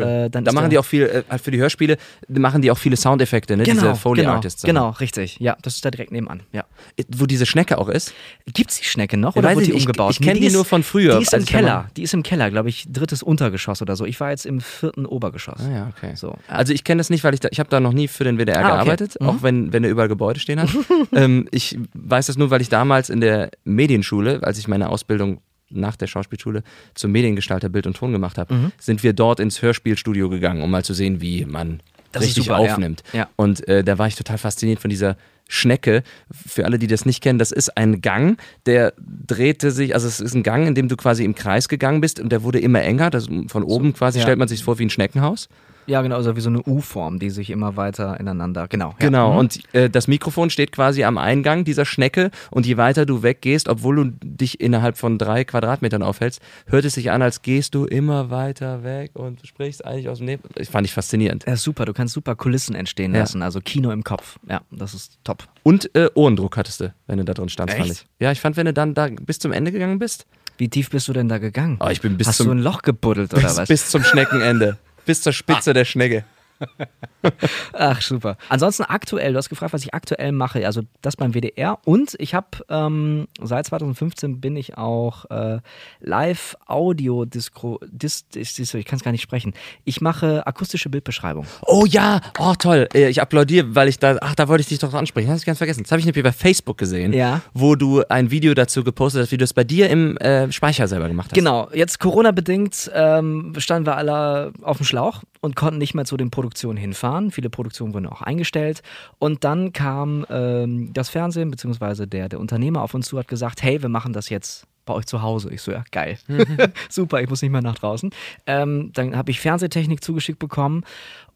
äh, dann
da machen die auch viel, äh, halt für die Hörspiele, machen die auch viele Soundeffekte, ne?
genau,
Diese Foley
genau,
Artists.
genau, richtig. Ja, das ist da direkt nebenan. Ja.
Wo diese Schnecke auch ist.
Gibt's die Schnecke noch
Ja,
oder wurde
ich
die umgebaut?
Ich- ich kenn die
ist-
nur von früher,
Die ist im
ich
Keller. Die ist im Keller, glaube ich, drittes Untergeschoss oder so. Ich war jetzt im vierten Obergeschoss.
Ah ja, okay.
So.
Also ich kenne das nicht, weil ich da, ich habe da noch nie für den WDR
Ah, okay.
gearbeitet,
Mhm.
auch wenn, wenn er überall Gebäude stehen hat. ähm, ich weiß das nur, weil ich damals in der Medienschule, als ich meine Ausbildung nach der Schauspielschule zum Mediengestalter Bild und Ton gemacht habe,
Mhm.
sind wir dort ins Hörspielstudio gegangen, um mal zu sehen, wie man
Das
richtig
super, ja.
aufnimmt.
Ja.
Und äh, da war ich total fasziniert von dieser Schnecke. Für alle, die das nicht kennen, das ist ein Gang, der drehte sich, also es ist ein Gang, in dem du quasi im Kreis gegangen bist und der wurde immer enger. Das, von oben quasi
ja.
stellt man sich vor wie ein Schneckenhaus.
Ja, genau, also wie so eine U-Form, die sich immer weiter ineinander. Genau. Ja.
Genau,
Mhm.
und äh, das Mikrofon steht quasi am Eingang dieser Schnecke und je weiter du weggehst, obwohl du dich innerhalb von drei Quadratmetern aufhältst, hört es sich an, als gehst du immer weiter weg und sprichst eigentlich aus dem Leben. Das fand ich faszinierend.
Ja, super, du kannst super Kulissen entstehen
Ja.
lassen, also Kino im Kopf. Ja, das ist top.
Und äh, Ohrendruck hattest du, wenn du da drin standst, fand
Echt?
ich. Ja, ich fand, wenn du dann da bis zum Ende gegangen bist,
Wie tief bist du denn da gegangen?
Oh, ich bin bis
Hast
zum-
du ein Loch gebuddelt oder
bis,
was?
bis zum Schneckenende, bis zur Spitze der Schnecke.
Ach, super. Ansonsten aktuell, du hast gefragt, was ich aktuell mache. Also das beim WDR. Und ich habe ähm, seit 2015 bin ich auch äh, Live-Audio-Disco. Dis, dis, dis, ich kann es gar nicht sprechen. Ich mache akustische Bildbeschreibung.
Oh ja, oh toll. Äh, Ich applaudiere, weil ich da, ach, da wollte ich dich doch ansprechen. Das habe ich ganz vergessen. Das habe ich nämlich bei Facebook gesehen,
Ja.
wo du ein Video dazu gepostet hast, wie du es bei dir im äh, Speicher selber gemacht hast.
Genau, jetzt Corona-bedingt ähm, standen wir alle auf dem Schlauch und konnten nicht mehr zu den Produktionen hinfahren. Viele Produktionen wurden auch eingestellt. Und dann kam ähm, das Fernsehen bzw. Der, der Unternehmer auf uns zu, hat gesagt, hey, wir machen das jetzt bei euch zu Hause. Ich so, ja, geil. Super, ich muss nicht mehr nach draußen. Ähm, dann habe ich Fernsehtechnik zugeschickt bekommen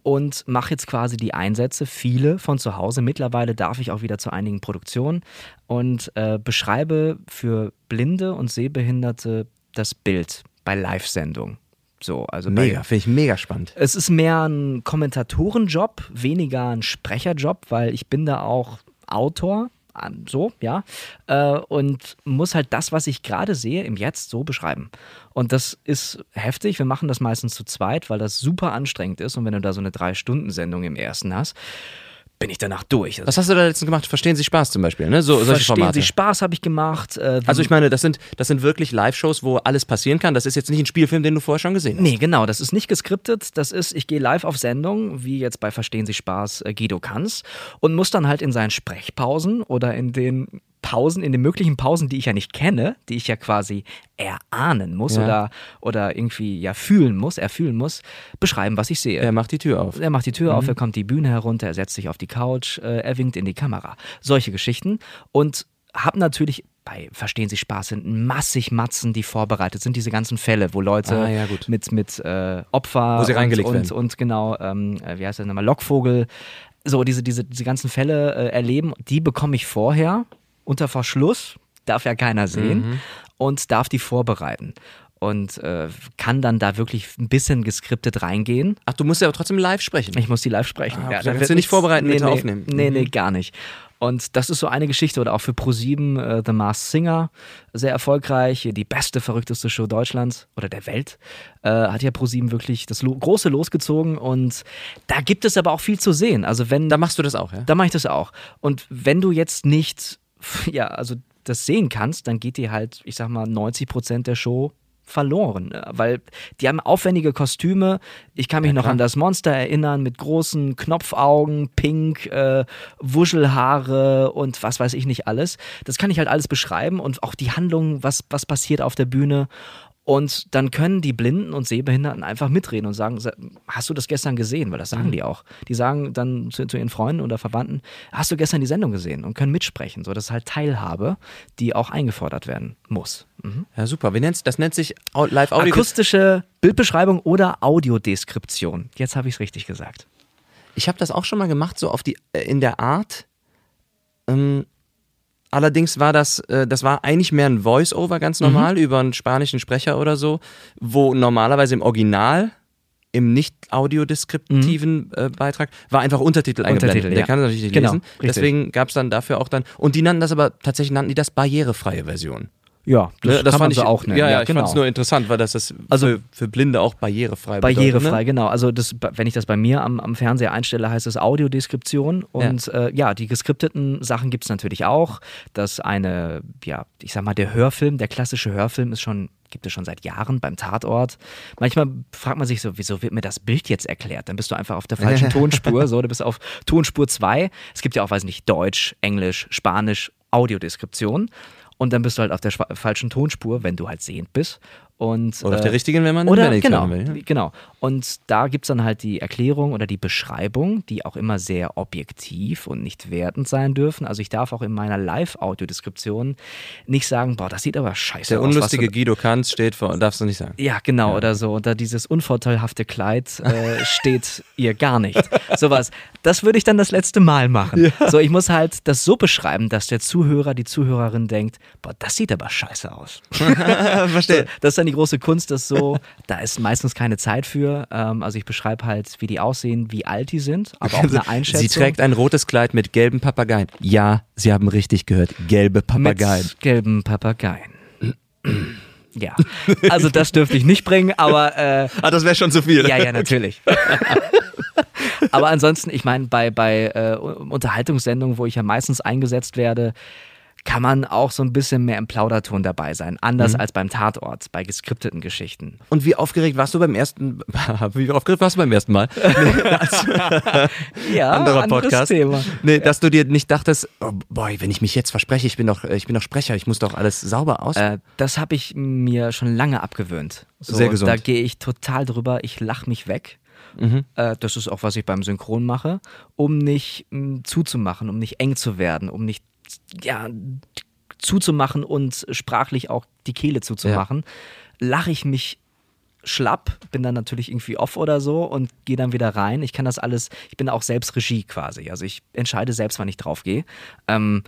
und mache jetzt quasi die Einsätze, viele von zu Hause. Mittlerweile darf ich auch wieder zu einigen Produktionen und äh, beschreibe für Blinde und Sehbehinderte das Bild bei Live-Sendungen. So, also
Mega, finde ich mega spannend.
es ist mehr ein Kommentatorenjob, weniger ein Sprecherjob, weil ich bin da auch Autor, so, ja, äh, und muss halt das, was ich gerade sehe, im Jetzt so beschreiben. Und das ist heftig. Wir machen das meistens zu zweit, weil das super anstrengend ist. Und wenn du da so eine Drei-Stunden-Sendung im ersten hast, bin ich danach durch. Also
Was hast du da letztens gemacht? Verstehen Sie Spaß zum Beispiel, ne? So, solche
Verstehen
Formate.
Sie Spaß habe ich gemacht. Äh,
Also ich meine, das sind, das sind wirklich Live-Shows, wo alles passieren kann. Das ist jetzt nicht ein Spielfilm, den du vorher schon gesehen hast.
Nee, genau, das ist nicht geskriptet. Das ist, ich gehe live auf Sendung, wie jetzt bei Verstehen Sie Spaß äh, Guido Kanz, und muss dann halt in seinen Sprechpausen oder in den Pausen, in den möglichen Pausen, die ich ja nicht kenne, die ich ja quasi erahnen muss
Ja.
oder, oder irgendwie ja fühlen muss, erfühlen muss, beschreiben, was ich sehe.
Er macht die Tür auf.
Er macht die Tür auf, er kommt die Bühne herunter, er setzt sich auf die Couch, äh, er winkt in die Kamera. Solche Geschichten. Und hab natürlich bei Verstehen Sie Spaß sind massig Matzen, die vorbereitet sind, diese ganzen Fälle, wo Leute
Ah, ja,
mit, mit äh, Opfer
Wo sie
und,
reingelegt
und,
werden.
und genau, ähm, äh, wie heißt das nochmal, Lockvogel, so diese, diese, diese ganzen Fälle äh, erleben, die bekomme ich vorher unter Verschluss, darf ja keiner sehen
Mhm.
und darf die vorbereiten. Und äh, kann dann da wirklich ein bisschen geskriptet reingehen.
Ach, du musst ja aber trotzdem live sprechen.
Ich muss die live sprechen.
Ah, okay.
da
Kannst
wird
du nicht vorbereiten,
nee, nee,
aufnehmen.
Nee, nee,
Mhm.
gar nicht. Und das ist so eine Geschichte. Oder auch für Pro7 äh, The Masked Singer, sehr erfolgreich. Die beste, verrückteste Show Deutschlands oder der Welt. Äh, hat ja Pro7 wirklich das Lo Große losgezogen. Und da gibt es aber auch viel zu sehen. Also wenn
Da machst du das auch, ja?
da mache ich das auch. Und wenn du jetzt nicht, ja, also das sehen kannst, dann geht dir halt, ich sag mal, 90 Prozent der Show verloren, ne? weil die haben aufwendige Kostüme. Ich kann mich noch
klar.
an das Monster erinnern mit großen Knopfaugen, Pink, äh, Wuschelhaare und was weiß ich nicht alles. Das kann ich halt alles beschreiben und auch die Handlung, was, was passiert auf der Bühne. Und dann können die Blinden und Sehbehinderten einfach mitreden und sagen, "Sa- hast du das gestern gesehen? Weil das sagen die auch. Die sagen dann zu, zu ihren Freunden oder Verwandten, hast du gestern die Sendung gesehen? Und können mitsprechen. So, das ist halt Teilhabe, die auch eingefordert werden muss. Mhm.
Ja, super. Wie nennt's, das nennt sich Au- Live-Audio.
Akustische Bildbeschreibung oder Audiodeskription. Jetzt habe ich es richtig gesagt.
Ich habe das auch schon mal gemacht, so auf die, äh, in der Art. Ähm, allerdings war das, äh, das war eigentlich mehr ein Voice-Over ganz normal über einen spanischen Sprecher oder so, wo normalerweise im Original, im nicht audiodeskriptiven äh, Beitrag, war einfach Untertitel eingeblendet.
Untertitel,
Der
ja.
kann das natürlich nicht
Genau,
lesen.
richtig.
Deswegen gab es dann dafür auch dann, und die nannten das aber, tatsächlich nannten die das barrierefreie Version.
Ja,
Ne,
das, man
ich
so auch nennen.
Ja, ja, ich
genau.
fand es nur interessant, weil das das
Also-
für, für Blinde auch barrierefrei
Barrierefrei,
bedeutet, ne?
genau. Also das, wenn ich das bei mir am, am Fernseher einstelle, heißt es Audiodeskription. Und ja, äh, ja die geskripteten Sachen gibt es natürlich auch. Das eine, ja, ich sag mal, der Hörfilm, der klassische Hörfilm ist schon, gibt es schon seit Jahren beim Tatort. Manchmal fragt man sich so, wieso wird mir das Bild jetzt erklärt? Dann bist du einfach auf der falschen Tonspur. So, du bist auf Tonspur 2. Es gibt ja auch, weiß nicht, Deutsch, Englisch, Spanisch, Audiodeskription. Und dann bist du halt auf der falschen Tonspur, wenn du halt sehend bist. Und,
Oder auf
äh,
der richtigen, wenn man
oder genau,
will.
genau. Und da gibt es dann halt die Erklärung oder die Beschreibung, die auch immer sehr objektiv und nicht wertend sein dürfen. Also ich darf auch in meiner Live-Audiodeskription nicht sagen, boah, das sieht aber scheiße
Der
aus. was
unlustige Guido Kanz steht vor, darfst du nicht sagen.
ja, genau, oder so. Oder dieses unvorteilhafte Kleid äh, steht ihr gar nicht. Sowas. Das würde ich dann das letzte Mal machen. So, ich muss halt das so beschreiben, dass der Zuhörer, die Zuhörerin denkt, boah, das sieht aber scheiße aus.
Verstehe.
Das ist dann die große Kunst, das so, da ist meistens keine Zeit für. Ähm, also ich beschreibe halt, wie die aussehen, wie alt die sind, aber auch eine Einschätzung.
Sie trägt ein rotes Kleid mit gelben Papageien. Ja, Sie haben richtig gehört. Gelbe Papageien.
mit gelben Papageien. ja, also das dürfte ich nicht bringen, aber äh,
Ah, das wäre schon zu viel.
ja, ja, natürlich. Aber ansonsten, ich meine, bei, bei äh, Unterhaltungssendungen, wo ich ja meistens eingesetzt werde, kann man auch so ein bisschen mehr im Plauderton dabei sein. Anders
Mhm.
als beim Tatort, bei geskripteten Geschichten.
Und wie aufgeregt warst du beim ersten, wie aufgeregt warst du beim ersten Mal?
Ja,
Anderer Podcast.
Thema.
Nee, dass du dir nicht dachtest, oh boy, wenn ich mich jetzt verspreche, ich bin doch, ich bin doch Sprecher, ich muss doch alles sauber aus.
Äh, das habe ich mir schon lange abgewöhnt. So,
Sehr gesund.
Da gehe ich total drüber, ich lache mich weg. Äh, das ist auch, was ich beim Synchron mache, um nicht mh, zuzumachen, um nicht eng zu werden, um nicht ja, zuzumachen und sprachlich auch die Kehle zuzumachen. Lache ich mich schlapp, bin dann natürlich irgendwie off oder so und gehe dann wieder rein. Ich kann das alles, ich bin auch selbst Regie quasi. Also ich entscheide selbst, wann ich drauf gehe. Ähm,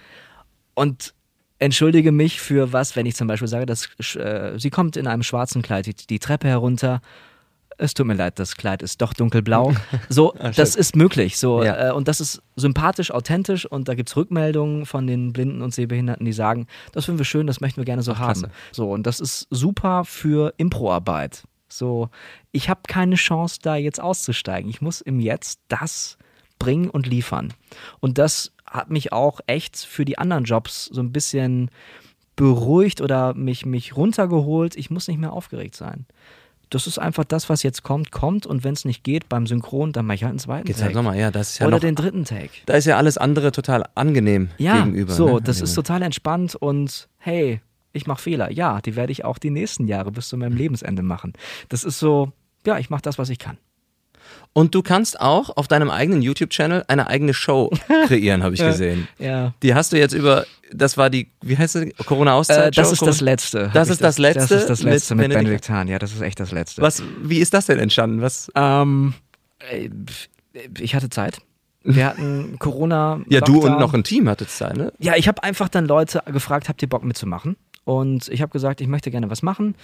und entschuldige mich für was, wenn ich zum Beispiel sage, dass äh, sie kommt in einem schwarzen Kleid die, die Treppe herunter. Es tut mir leid, das Kleid ist doch dunkelblau. So, das ist möglich. So,
Ja.
äh, und das ist sympathisch, authentisch und da gibt es Rückmeldungen von den Blinden und Sehbehinderten, die sagen, das finden wir schön, das möchten wir gerne so haben.
klasse.
So, und das ist super für Improarbeit. So, ich habe keine Chance, da jetzt auszusteigen. Ich muss im Jetzt das bringen und liefern. Und das hat mich auch echt für die anderen Jobs so ein bisschen beruhigt oder mich, mich runtergeholt. Ich muss nicht mehr aufgeregt sein. Das ist einfach das, was jetzt kommt, kommt. Und wenn es nicht geht beim Synchron, dann mache ich halt einen zweiten
Geht's
Take.
halt nochmal, ja, das ist ja
oder
noch,
den dritten Take.
da ist ja alles andere total angenehm
Ja,
gegenüber.
so,
ne?
das ist total entspannt und hey, ich mache Fehler. Ja, die werde ich auch die nächsten Jahre bis zu meinem Lebensende machen. Das ist so, ja, ich mache das, was ich kann.
Und du kannst auch auf deinem eigenen YouTube-Channel eine eigene Show kreieren, habe ich gesehen.
Ja.
Die hast du jetzt über, das war die, wie heißt sie, Corona-Auszeit?
Äh, das ist das Letzte.
Das ist
ich
das Letzte
Das ist das
mit
Letzte mit,
Benedikt-
Benediktan. Ja, das ist echt das Letzte.
Was, wie ist das denn entstanden? Was?
Ähm, äh, ich hatte Zeit. Wir hatten Corona.
Ja, du und noch ein Team hattet Zeit, ne?
Ja, ich habe einfach dann Leute gefragt, habt ihr Bock mitzumachen? Und ich habe gesagt, ich möchte gerne was machen.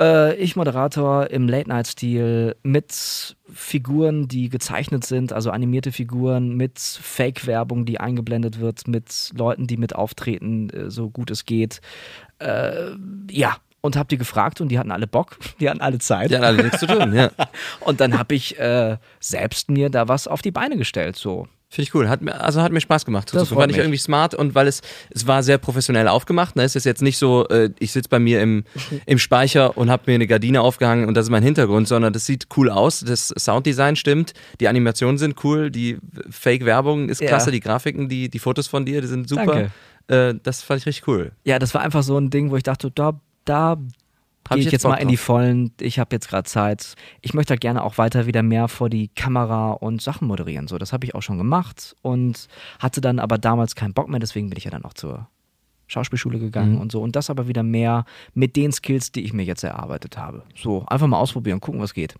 Äh, ich Moderator im Late-Night-Stil mit Figuren, die gezeichnet sind, also animierte Figuren, mit Fake-Werbung, die eingeblendet wird, mit Leuten, die mit auftreten, äh, so gut es geht. Äh, ja, und habe die gefragt und die hatten alle Bock, die hatten alle Zeit.
Die hatten alle nichts zu tun, ja.
Und dann habe ich äh, selbst mir da was auf die Beine gestellt, so.
Finde ich cool. Hat also hat mir Spaß gemacht.
Das freut
fand ich irgendwie smart und weil es, es war sehr professionell aufgemacht. Ne? Es ist jetzt nicht so, äh, ich sitze bei mir im, im Speicher und habe mir eine Gardine aufgehangen und das ist mein Hintergrund, sondern das sieht cool aus. Das Sounddesign stimmt, die Animationen sind cool, die Fake-Werbung ist
Ja.
klasse, die Grafiken, die, die Fotos von dir, die sind super.
Danke.
Äh, das fand ich richtig cool.
Ja, das war einfach so ein Ding, wo ich dachte, da, da gehe
ich
ich
jetzt
mal in die. Vollen. Ich habe jetzt gerade Zeit. Ich möchte halt gerne auch weiter wieder mehr vor die Kamera und Sachen moderieren. So, das habe ich auch schon gemacht und hatte dann aber damals keinen Bock mehr. Deswegen bin ich ja dann auch zur Schauspielschule gegangen
Mhm.
und so. Und das aber wieder mehr mit den Skills, die ich mir jetzt erarbeitet habe. So, einfach mal ausprobieren, gucken, was geht.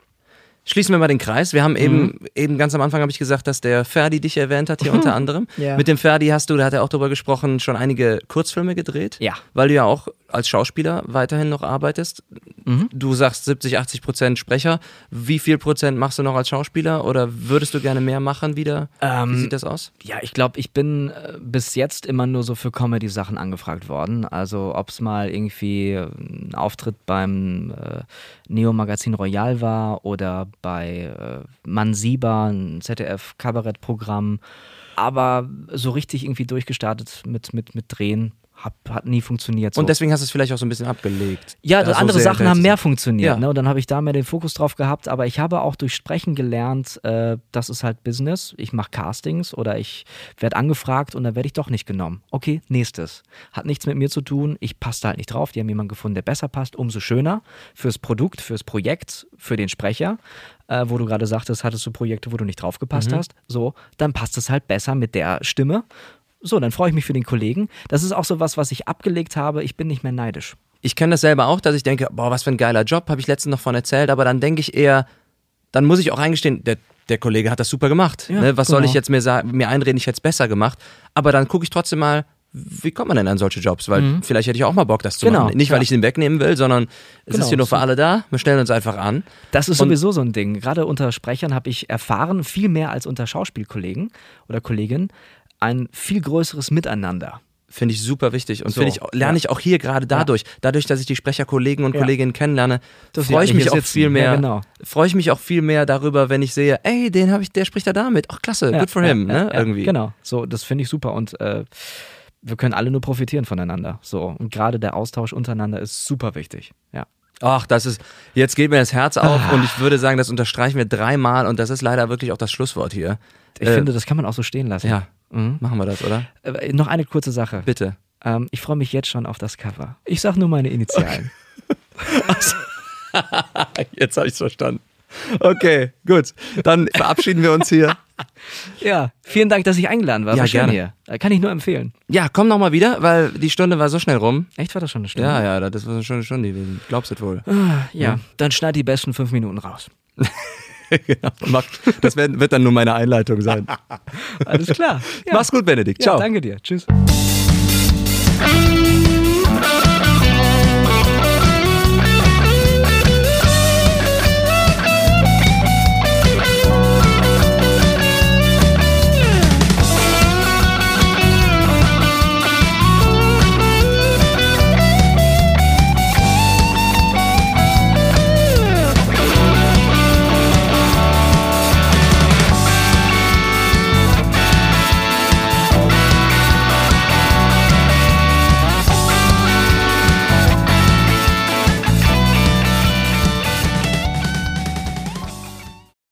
Schließen wir mal den Kreis. Wir haben
Mhm.
eben, eben ganz am Anfang habe ich gesagt, dass der Ferdi dich erwähnt hat hier unter anderem.
Ja.
Mit dem Ferdi hast du, da hat er auch drüber gesprochen, schon einige Kurzfilme gedreht.
Ja.
Weil du ja auch als Schauspieler weiterhin noch arbeitest.
Mhm.
Du sagst 70, 80 Prozent Sprecher. Wie viel Prozent machst du noch als Schauspieler oder würdest du gerne mehr machen wieder? Wie
Ähm,
sieht das aus?
Ja, ich glaube, ich bin äh, bis jetzt immer nur so für Comedy-Sachen angefragt worden. Also ob es mal irgendwie äh, ein Auftritt beim äh, Neo-Magazin Royal war oder bei äh, Mansiba, ein ZDF-Kabarettprogramm. Aber so richtig irgendwie durchgestartet mit, mit, mit Drehen hab, hat nie funktioniert. So.
Und deswegen hast du es vielleicht auch so ein bisschen abgelegt.
Ja,
Da so
andere
sehr
Sachen haben mehr funktioniert.
Ja.
Ne? Und dann habe ich da mehr den Fokus drauf gehabt. Aber ich habe auch durch Sprechen gelernt, äh, das ist halt Business. Ich mache Castings oder ich werde angefragt und dann werde ich doch nicht genommen. Okay, nächstes. Hat nichts mit mir zu tun. Ich passe da halt nicht drauf. Die haben jemanden gefunden, der besser passt. Umso schöner fürs Produkt, fürs Projekt, für den Sprecher. Äh, wo du gerade sagtest, hattest du Projekte, wo du nicht draufgepasst
Mhm.
hast. So, dann passt es halt besser mit der Stimme. So, dann freue ich mich für den Kollegen. Das ist auch so was, was ich abgelegt habe. Ich bin nicht mehr neidisch.
Ich kenne das selber auch, dass ich denke, boah, was für ein geiler Job, habe ich letztens noch von erzählt, aber dann denke ich eher, dann muss ich auch eingestehen, der, der Kollege hat das super gemacht.
Ja,
ne? Was soll
genau.
ich jetzt mir, sagen, mir einreden, ich hätte es besser gemacht? Aber dann gucke ich trotzdem mal, wie kommt man denn an solche Jobs? Weil vielleicht hätte ich auch mal Bock, das zu
Mhm. Genau,
machen. Nicht, weil
ja.
ich den wegnehmen will, sondern es
Genau,
ist hier nur für alle da. Wir stellen uns einfach an.
Das ist
Und-
sowieso so ein Ding. Gerade unter Sprechern habe ich erfahren, viel mehr als unter Schauspielkollegen oder Kolleginnen, ein viel größeres Miteinander.
Finde ich super wichtig und
So,
finde ich, lerne
ja.
ich auch hier gerade dadurch, dadurch, dass ich die Sprecherkollegen und
Ja.
Kolleginnen kennenlerne, freue ich mich auch
sitzen.
viel mehr,
Ja, genau.
freue ich mich auch viel mehr darüber, wenn ich sehe, ey, den habe ich, der spricht da damit, ach klasse,
Ja,
good for
ja,
him,
ja,
ne,
ja,
irgendwie.
Genau, so, das finde ich super und äh, wir können alle nur profitieren voneinander. So, und gerade der Austausch untereinander ist super wichtig. Ja.
Ach, das ist, jetzt geht mir das Herz auf
Ah.
und ich würde sagen, das unterstreichen wir dreimal und das ist leider wirklich auch das Schlusswort hier.
Ich
Äh,
finde, das kann man auch so stehen lassen.
Ja,
Mhm.
machen wir das, oder?
Äh, noch eine kurze Sache.
Bitte.
Ähm, ich freue mich jetzt schon auf das Cover. Ich sag nur meine Initialen.
Jetzt habe ich es verstanden. Okay, gut. Dann verabschieden wir uns hier.
ja, vielen Dank, dass ich eingeladen war.
Ja,
War
gerne.
hier. Äh, Kann ich nur empfehlen.
Ja, komm noch mal wieder, weil die Stunde war so schnell rum.
Echt war das schon eine Stunde?
Ja, ja, das war schon eine Stunde gewesen. Glaubst du wohl?
Ja, dann schneid die besten fünf Minuten raus.
genau. Mach, das wird, wird dann nur meine Einleitung sein.
Alles klar. Ja.
Mach's gut, Benedikt.
Ja,
Ciao.
danke dir. Tschüss.